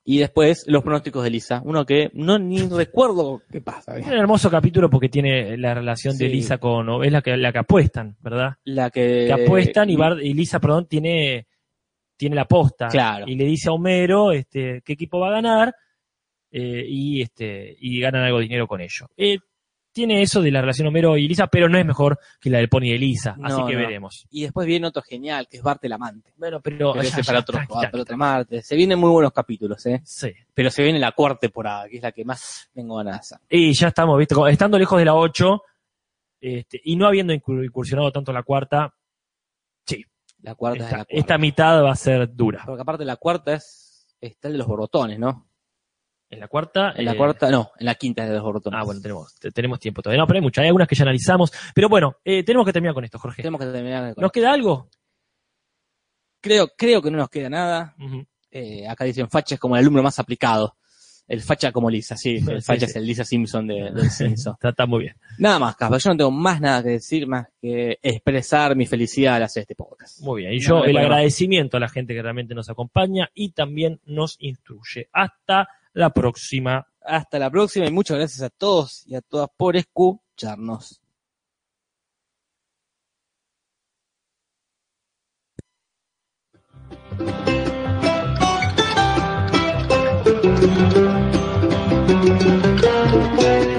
Y después los pronósticos de Lisa, uno que no ni (laughs) recuerdo qué pasa. Es un hermoso capítulo porque tiene la relación de. Lisa con. Es la que, la que apuestan, ¿verdad? La que, Que apuestan y, Bart, y Lisa, perdón, tiene, tiene la aposta. Claro. Y le dice a Homero este, qué equipo va a ganar eh, y, este, y ganan algo de dinero con ello. Eh, tiene eso de la relación Homero y Lisa, pero no es mejor que la del Pony de Lisa. No, así que no. veremos. Y después viene otro genial, que es Bart el amante. Bueno, pero. Pero ya, ese ya, para otro, tranqui, para tranqui, otro martes. Se vienen muy buenos capítulos, ¿eh? Sí. Pero se viene la cuarta temporada, que es la que más tengo ganas de hacer. Y ya estamos, ¿viste? Estando lejos de la 8 este, y no habiendo incur- incursionado tanto la cuarta, La cuarta es esta, la cuarta. esta mitad va a ser dura. Porque aparte la cuarta es está el de los borbotones, ¿no? En la cuarta. En la eh, cuarta, no, en la quinta es de los borbotones. Ah, bueno, tenemos, te- tenemos tiempo todavía. No, pero hay muchas, hay algunas que ya analizamos. Pero bueno, eh, tenemos que terminar con esto, Jorge. Tenemos que terminar con ¿Nos queda algo? Creo, creo que no nos queda nada. Eh, acá dicen facha es como el alumno más aplicado. El facha como Lisa, sí. El Sí, facha sí. es el Lisa Simpson de, del Simpson. Está, está muy bien. Nada más, Casper. Yo no tengo más nada que decir, más que expresar mi felicidad al hacer este podcast. Muy bien. Y yo no el agradecimiento a la gente que realmente nos acompaña y también nos instruye. Hasta la próxima. Hasta la próxima y muchas gracias a todos y a todas por escucharnos. Thank Thank you.